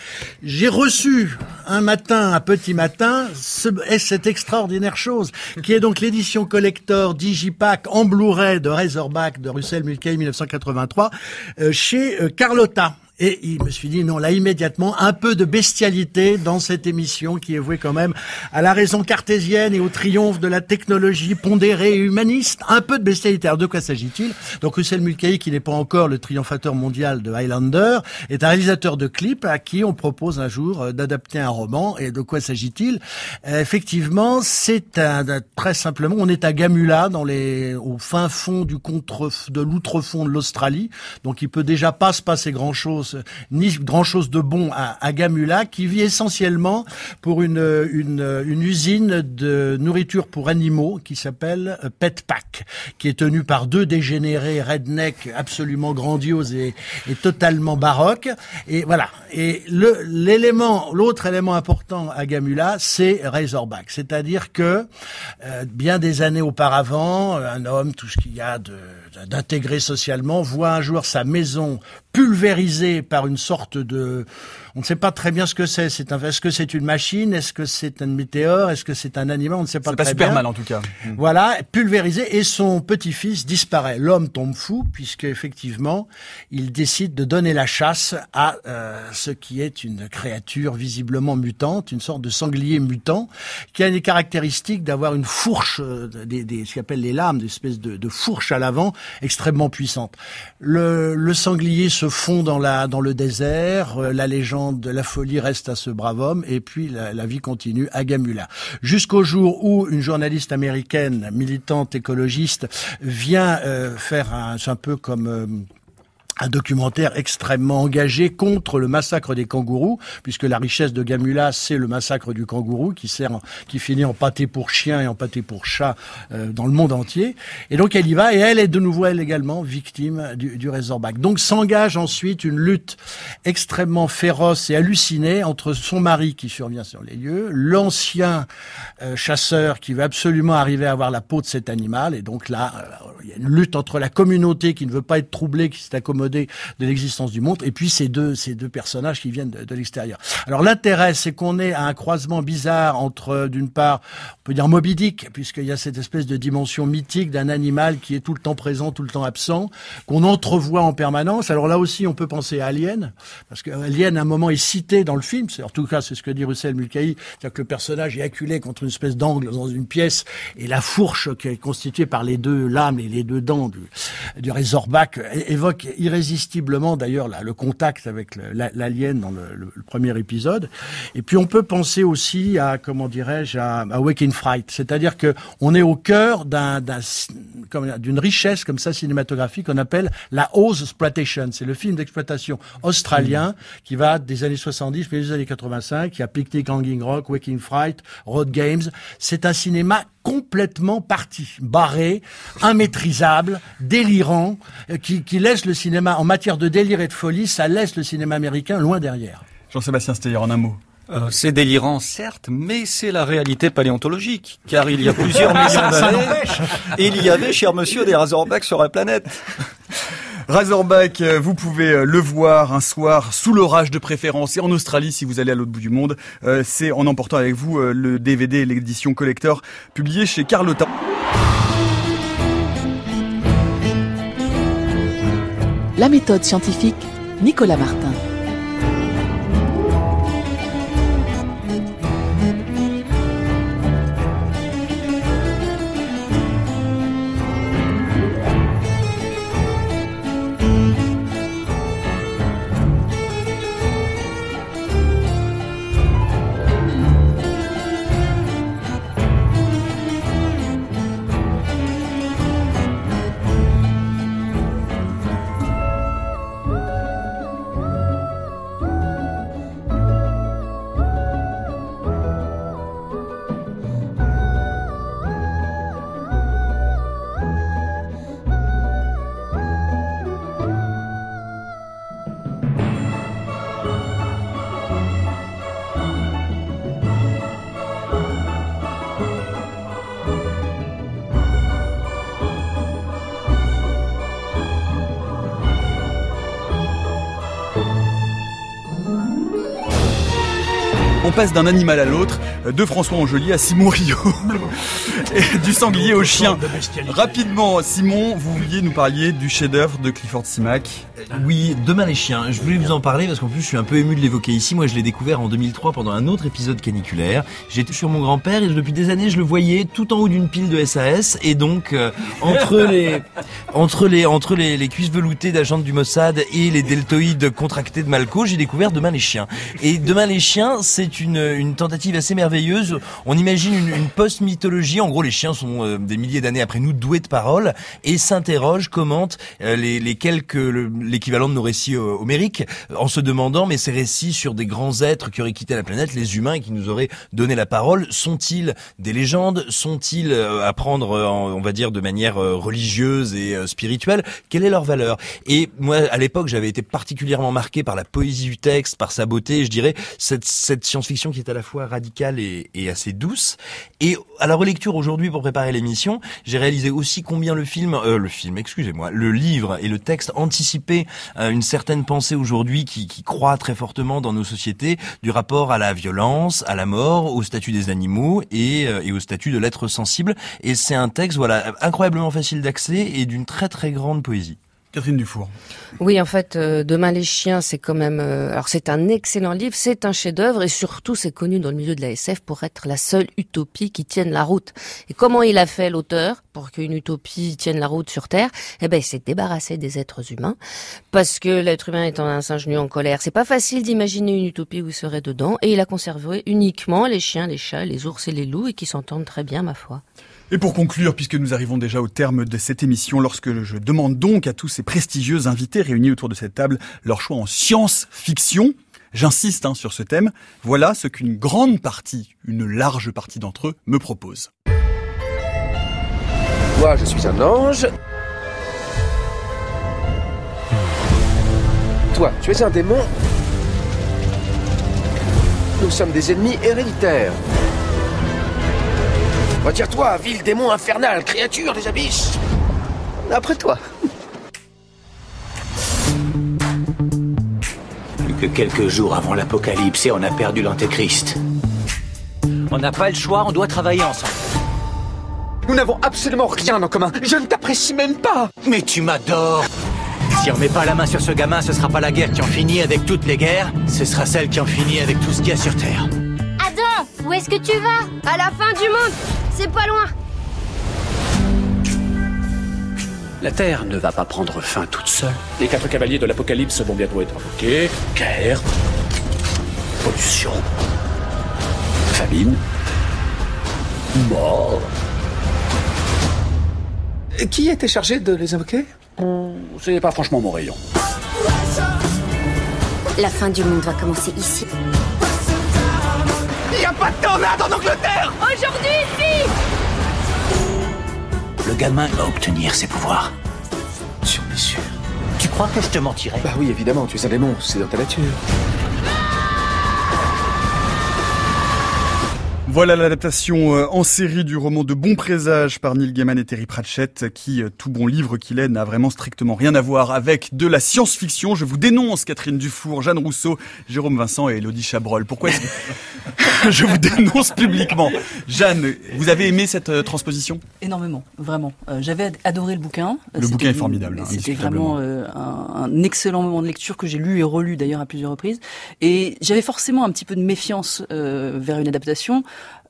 j'ai reçu un matin, un petit matin, ce, et cette extraordinaire chose, qui est donc l'édition collector Digipack en Blu-ray de Razorback de Russell Mulcahy 1983, euh, chez euh, Carlotta. Et il me suis dit, non, là, immédiatement, un peu de bestialité dans cette émission qui est vouée quand même à la raison cartésienne et au triomphe de la technologie pondérée et humaniste. Un peu de bestialité. Alors, de quoi s'agit-il? Donc, Russell Mulcahy, qui n'est pas encore le triomphateur mondial de Highlander, est un réalisateur de clips à qui on propose un jour euh, d'adapter un roman. Et de quoi s'agit-il? Euh, Effectivement, c'est un, très simplement, on est à Gamula, dans les, au fin fond du contre, de l'outre-fond de l'Australie. Donc, il peut déjà pas se passer grand chose, ni grand chose de bon à, Gamula, qui vit essentiellement pour une, une, une usine de nourriture pour animaux qui s'appelle euh, Pet Pack, qui est tenue par deux dégénérés redneck absolument grandioses et, totalement baroques. Et voilà. Et l'autre élément important à Gamula, c'est Razorback. C'est-à-dire que, euh, bien des années auparavant, un homme, tout ce qu'il y a d'intégrer socialement, voit un jour sa maison pulvérisée par une sorte de, on ne sait pas très bien ce que c'est. C'est un, est-ce que c'est une machine? Est-ce que c'est un météore? Est-ce que c'est un animal? On ne sait pas C'est pas très super bien. mal en tout cas. Voilà, pulvérisé et son petit-fils disparaît. L'homme tombe fou puisque effectivement, il décide de donner la chasse à euh, ce qui est une créature visiblement mutante, une sorte de sanglier mutant qui a les caractéristiques d'avoir une fourche, euh, des, des, ce qu'on appelle les lames, des espèces de, de fourches à l'avant extrêmement puissantes. Le, le sanglier se fond dans la dans le désert. euh, la légende de la folie reste à ce brave homme et puis la, vie continue à Gamula. Jusqu'au jour où une journaliste américaine, militante écologiste, vient euh, faire un peu comme euh, un documentaire extrêmement engagé contre le massacre des kangourous, puisque la richesse de Gamula, c'est le massacre du kangourou qui sert, qui finit en pâté pour chien et en pâté pour chat euh, dans le monde entier. Et donc elle y va et elle est de nouveau elle également victime du, du. Donc s'engage ensuite une lutte extrêmement féroce et hallucinée entre son mari qui survient sur les lieux, l'ancien euh, chasseur qui veut absolument arriver à avoir la peau de cet animal. Et donc là, euh, il y a une lutte entre la communauté qui ne veut pas être troublée, qui s'est accommodée de l'existence du monde, et puis ces deux, ces deux personnages qui viennent de, l'extérieur. Alors l'intérêt, c'est qu'on est à un croisement bizarre entre, euh, d'une part, on peut dire Moby Dick, puisqu'il y a cette espèce de dimension mythique d'un animal qui est tout le temps présent, tout le temps absent, qu'on entrevoit en permanence. Alors là aussi, on peut penser à Alien, parce que Alien, à un moment, est cité dans le film. En tout cas, c'est ce que dit Russell Mulcahy, c'est-à-dire que le personnage est acculé contre une espèce d'angle dans une pièce, et la fourche qui est constituée par les deux lames et les deux dents du, du Razorback é- évoque irrésistiblement, d'ailleurs, là, le contact avec l'alien dans le, le- le premier épisode. Et puis, on peut penser aussi à, comment dirais-je, à, à Waking Fright, c'est-à-dire que on est au cœur d'un, d'une richesse comme ça cinématographique qu'on appelle la Oz exploitation. C'est le film d'exploitation australien qui va des années 70 puis des années 85. Il y a Picnic Hanging Rock, Waking Fright, Road Games. C'est un cinéma complètement parti, barré, immaîtrisable, délirant, euh, qui, qui laisse le cinéma, en matière de délire et de folie, ça laisse le cinéma américain loin derrière. Jean-Sébastien Steyer, en un mot. Euh, c'est délirant, certes, mais c'est la réalité paléontologique, car il y a plusieurs (laughs) millions d'années, il y avait, cher monsieur, des Razorbacks sur la planète. Razorback, euh, vous pouvez euh, le voir un soir sous l'orage de préférence et en Australie si vous allez à l'autre bout du monde. Euh, C'est en emportant avec vous le DVD et l'édition collector publié chez Carlotta. La méthode scientifique, Nicolas Martin. Passe d'un animal à l'autre, euh, de François Angelier à Simon Rio, (laughs) et du sanglier au chien. Rapidement, Simon, vous vouliez nous parler du chef-d'œuvre de Clifford Simac. Oui, Demain les chiens. Je voulais vous en parler parce qu'en plus je suis un peu ému de l'évoquer ici. Moi je l'ai découvert en 2003 pendant un autre épisode caniculaire. J'étais sur mon grand-père et depuis des années je le voyais tout en haut d'une pile de SAS et donc euh, entre (laughs) les entre les entre les, les cuisses veloutées d'agents du Mossad et les deltoïdes contractés de Malco, j'ai découvert Demain les chiens. Et Demain les chiens, c'est une une tentative assez merveilleuse. On imagine une, une post-mythologie. En gros, les chiens sont euh, des milliers d'années après nous doués de paroles et s'interrogent, commentent euh, les, les quelques le- l'équivalent de nos récits euh, homériques en se demandant mais ces récits sur des grands êtres qui auraient quitté la planète, les humains qui nous auraient donné la parole, sont-ils des légendes? Sont-ils euh, à prendre, euh, on va dire, de manière religieuse et spirituelle? Quelle est leur valeur? Et moi, à l'époque, j'avais été particulièrement marqué par la poésie du texte, par sa beauté, je dirais cette, cette science-fiction qui est à la fois radicale et, et assez douce. Et à la relecture aujourd'hui pour préparer l'émission, j'ai réalisé aussi combien le film, euh, le film, excusez-moi, le livre et le texte anticipaient une certaine pensée aujourd'hui qui, qui croît très fortement dans nos sociétés du rapport à la violence, à la mort, au statut des animaux et, euh, et au statut de l'être sensible. Et c'est un texte, voilà, incroyablement facile d'accès et d'une très très grande poésie. Catherine Dufour. Oui, en fait, euh, Demain les chiens, c'est quand même. euh, alors, c'est un excellent livre, c'est un chef-d'œuvre et surtout, c'est connu dans le milieu de la SF pour être la seule utopie qui tienne la route. Et comment il a fait l'auteur pour qu'une utopie tienne la route sur Terre? Eh ben, il s'est débarrassé des êtres humains parce que l'être humain étant un singe nu en colère, c'est pas facile d'imaginer une utopie où il serait dedans. Et il a conservé uniquement les chiens, les chats, les ours et les loups et qui s'entendent très bien, ma foi. Et pour conclure, puisque nous arrivons déjà au terme de cette émission, lorsque je demande donc à tous ces prestigieux invités réunis autour de cette table leur choix en science-fiction, j'insiste hein, sur ce thème, voilà ce qu'une grande partie, une large partie d'entre eux me propose. Moi, je suis un ange. Toi, tu es un démon. Nous sommes des ennemis héréditaires. Retire-toi, vil démon infernal, créature des abysses. Après toi. Plus que quelques jours avant l'apocalypse et on a perdu l'antéchrist. On n'a pas le choix, on doit travailler ensemble. Nous n'avons absolument rien en commun. Je ne t'apprécie même pas. Mais tu m'adores Si on met pas la main sur ce gamin, ce sera pas la guerre qui en finit avec toutes les guerres, ce sera celle qui en finit avec tout ce qu'il y a sur Terre. Adam, où est-ce que tu vas? À la fin du monde C'est pas loin La Terre ne va pas prendre fin toute seule. Les quatre cavaliers de l'apocalypse vont bientôt être invoqués. Guerre, pollution, famine, mort. Qui était chargé de les invoquer? C'est pas franchement mon rayon. La fin du monde va commencer ici. Y a pas de tornade en Angleterre Aujourd'hui, ici Le gamin va obtenir ses pouvoirs. J'en es sûr. Tu crois que je te mentirais? Bah oui, évidemment, tu es un démon, c'est dans ta nature. Voilà l'adaptation euh, en série du roman de Bon Présage par Neil Gaiman et Terry Pratchett, qui, euh, tout bon livre qu'il est, n'a vraiment strictement rien à voir avec de la science-fiction. Je vous dénonce Catherine Dufour, Jeanne Rousseau, Jérôme Vincent et Elodie Chabrol. Pourquoi est-ce que (laughs) je vous dénonce publiquement Jeanne, vous avez aimé cette euh, transposition? Énormément, vraiment. J'avais adoré le bouquin. Le bouquin est formidable. Hein, C'était vraiment un, un, excellent moment de lecture que j'ai lu et relu d'ailleurs à plusieurs reprises. Et j'avais forcément un petit peu de méfiance vers une adaptation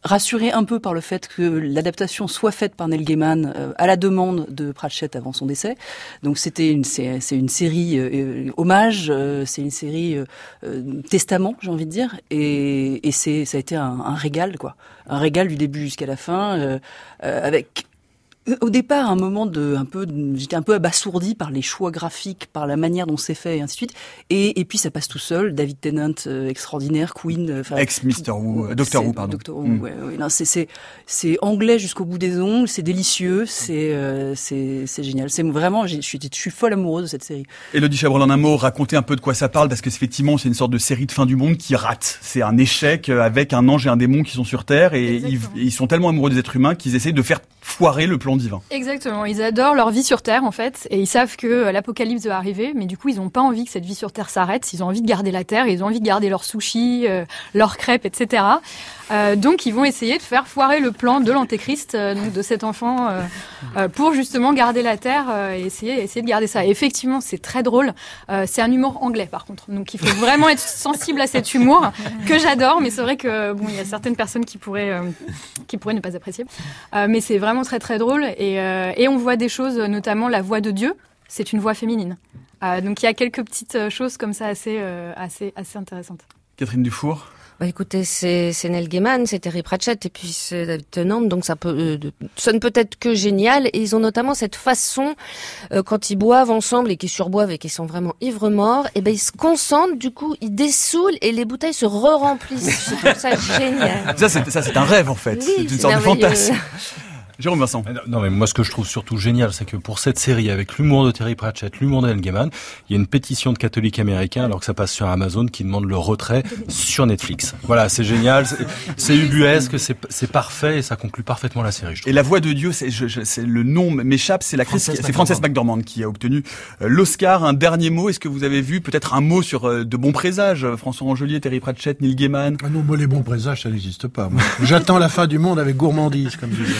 rassuré un peu par le fait que l'adaptation soit faite par Neil Gaiman euh, à la demande de Pratchett avant son décès. Donc c'était une c'est une série euh, euh, hommage, c'est une série testament, j'ai envie de dire, et, et c'est ça a été un, un, régal quoi, un régal du début jusqu'à la fin, avec au départ, un moment de, un peu, j'étais un peu abasourdi par les choix graphiques, par la manière dont c'est fait et ainsi de suite. Et, et puis ça passe tout seul. David Tennant, euh, extraordinaire, Queen, euh, ex Mr Who, euh, Doctor Who, pardon. Doctor Who, mm. ouais, ouais, non, c'est, c'est, c'est anglais jusqu'au bout des ongles, c'est délicieux, c'est, euh, c'est, c'est génial. C'est vraiment, je suis, je suis folle amoureuse de cette série. Elodie Chabrol, en un mot, racontez un peu de quoi ça parle, parce que effectivement, c'est une sorte de série de fin du monde qui rate. C'est un échec avec un ange et un démon qui sont sur Terre et ils, ils, sont tellement amoureux des êtres humains qu'ils essayent de faire foirer le plan Exactement. Ils adorent leur vie sur Terre, en fait, et ils savent que euh, l'apocalypse va arriver, mais du coup, ils n'ont pas envie que cette vie sur Terre s'arrête. Ils ont envie de garder la Terre, ils ont envie de garder leurs sushis, euh, leurs crêpes, etc. Euh, donc, ils vont essayer de faire foirer le plan de l'antéchrist, euh, donc de cet enfant, euh, pour justement garder la Terre et essayer, essayer de garder ça. Effectivement, c'est très drôle. c'est un humour anglais, par contre. Donc, il faut vraiment être sensible à cet humour que j'adore, mais c'est vrai que bon, il y a certaines personnes qui pourraient, qui pourraient ne pas apprécier. mais c'est vraiment très très drôle et, et on voit des choses, notamment la voix de Dieu. C'est une voix féminine. donc, il y a quelques petites choses comme ça assez, assez, assez intéressantes. Catherine Dufour. Bah écoutez, c'est Nell Gaiman, c'est Terry Pratchett et puis c'est David Tennant, donc ça peut euh, ça ne peut être que génial. Et ils ont notamment cette façon euh, quand ils boivent ensemble et qu'ils surboivent et qu'ils sont vraiment ivres morts, et eh ben ils se concentrent, du coup ils dessoulent et les bouteilles se re-remplissent. Je trouve ça (laughs) génial. Ça c'est ça c'est un rêve en fait, c'est une sorte de fantasme. Jérôme Vincent. Non, mais moi, ce que je trouve surtout génial, c'est que pour cette série, avec l'humour de Terry Pratchett, l'humour d'El Gaiman, il y a une pétition de catholiques américains, alors que ça passe sur Amazon, qui demande le retrait sur Netflix. Voilà, c'est génial, c'est ubuesque, c'est parfait, et ça conclut parfaitement la série. Et la voix de Dieu, c'est le nom m'échappe, c'est l'actrice, c'est Frances McDormand qui a obtenu euh, l'Oscar. Un dernier mot, est-ce que vous avez vu peut-être un mot sur euh, de bons présages, François Angelier, Terry Pratchett, Neil Gaiman? Ah non, moi les bons présages, ça n'existe pas. J'attends la fin du monde avec gourmandise, comme je disais.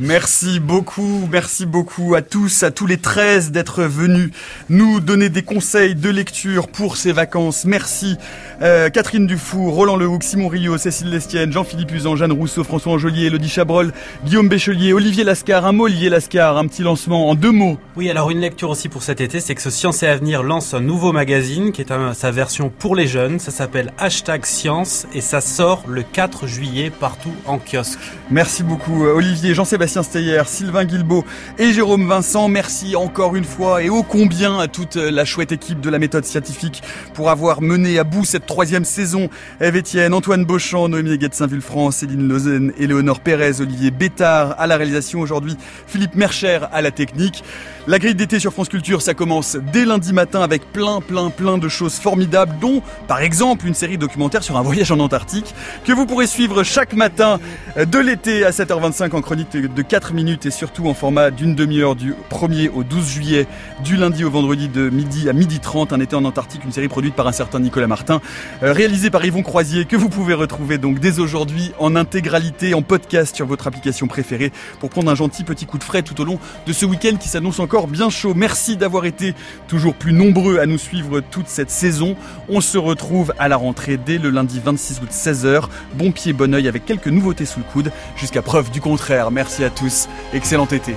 Merci beaucoup, merci beaucoup à tous, à tous les 13 d'être venus nous donner des conseils de lecture pour ces vacances. Merci euh, Catherine Dufour, Roland Lehoucq, Simon Rio, Cécile Lestienne, Jean-Philippe Usan, Jeanne Rousseau, François Angelier, Elodie Chabrol, Guillaume Béchelier, Olivier Lascar. Un mot Olivier Lascar, un petit lancement en deux mots. Oui, alors une lecture aussi pour cet été, c'est que ce Science et Avenir lance un nouveau magazine qui est sa version pour les jeunes. Ça s'appelle Hashtag Science et ça sort le 4 juillet partout en kiosque. Merci beaucoup Olivier, Jean-Sébastien Sébastien Sylvain Guilbeault et Jérôme Vincent. Merci encore une fois et ô combien à toute la chouette équipe de la méthode scientifique pour avoir mené à bout cette troisième saison. Eve Etienne, Antoine Beauchamp, Noémie Guette-Saint-Vulfranc, Céline Lozen, Éléonore Pérez, Olivier Bétard à la réalisation aujourd'hui, Philippe Mercher à la technique. La grille d'été sur France Culture, ça commence dès lundi matin avec plein, plein, plein de choses formidables, dont par exemple une série documentaire sur un voyage en Antarctique que vous pourrez suivre chaque matin de l'été à 7h25 en chronique de 4 minutes et surtout en format d'une demi-heure du 1er au 12 juillet, du lundi au vendredi de midi à midi 30, un été en Antarctique, une série produite par un certain Nicolas Martin, euh, réalisée par Yvon Croisier, que vous pouvez retrouver donc dès aujourd'hui en intégralité, en podcast sur votre application préférée pour prendre un gentil petit coup de frais tout au long de ce week-end qui s'annonce encore bien chaud. Merci d'avoir été toujours plus nombreux à nous suivre toute cette saison. On se retrouve à la rentrée dès le lundi 26 août 16h. Bon pied, bon oeil avec quelques nouveautés sous le coude jusqu'à preuve du contraire. Merci à tous. Excellent été.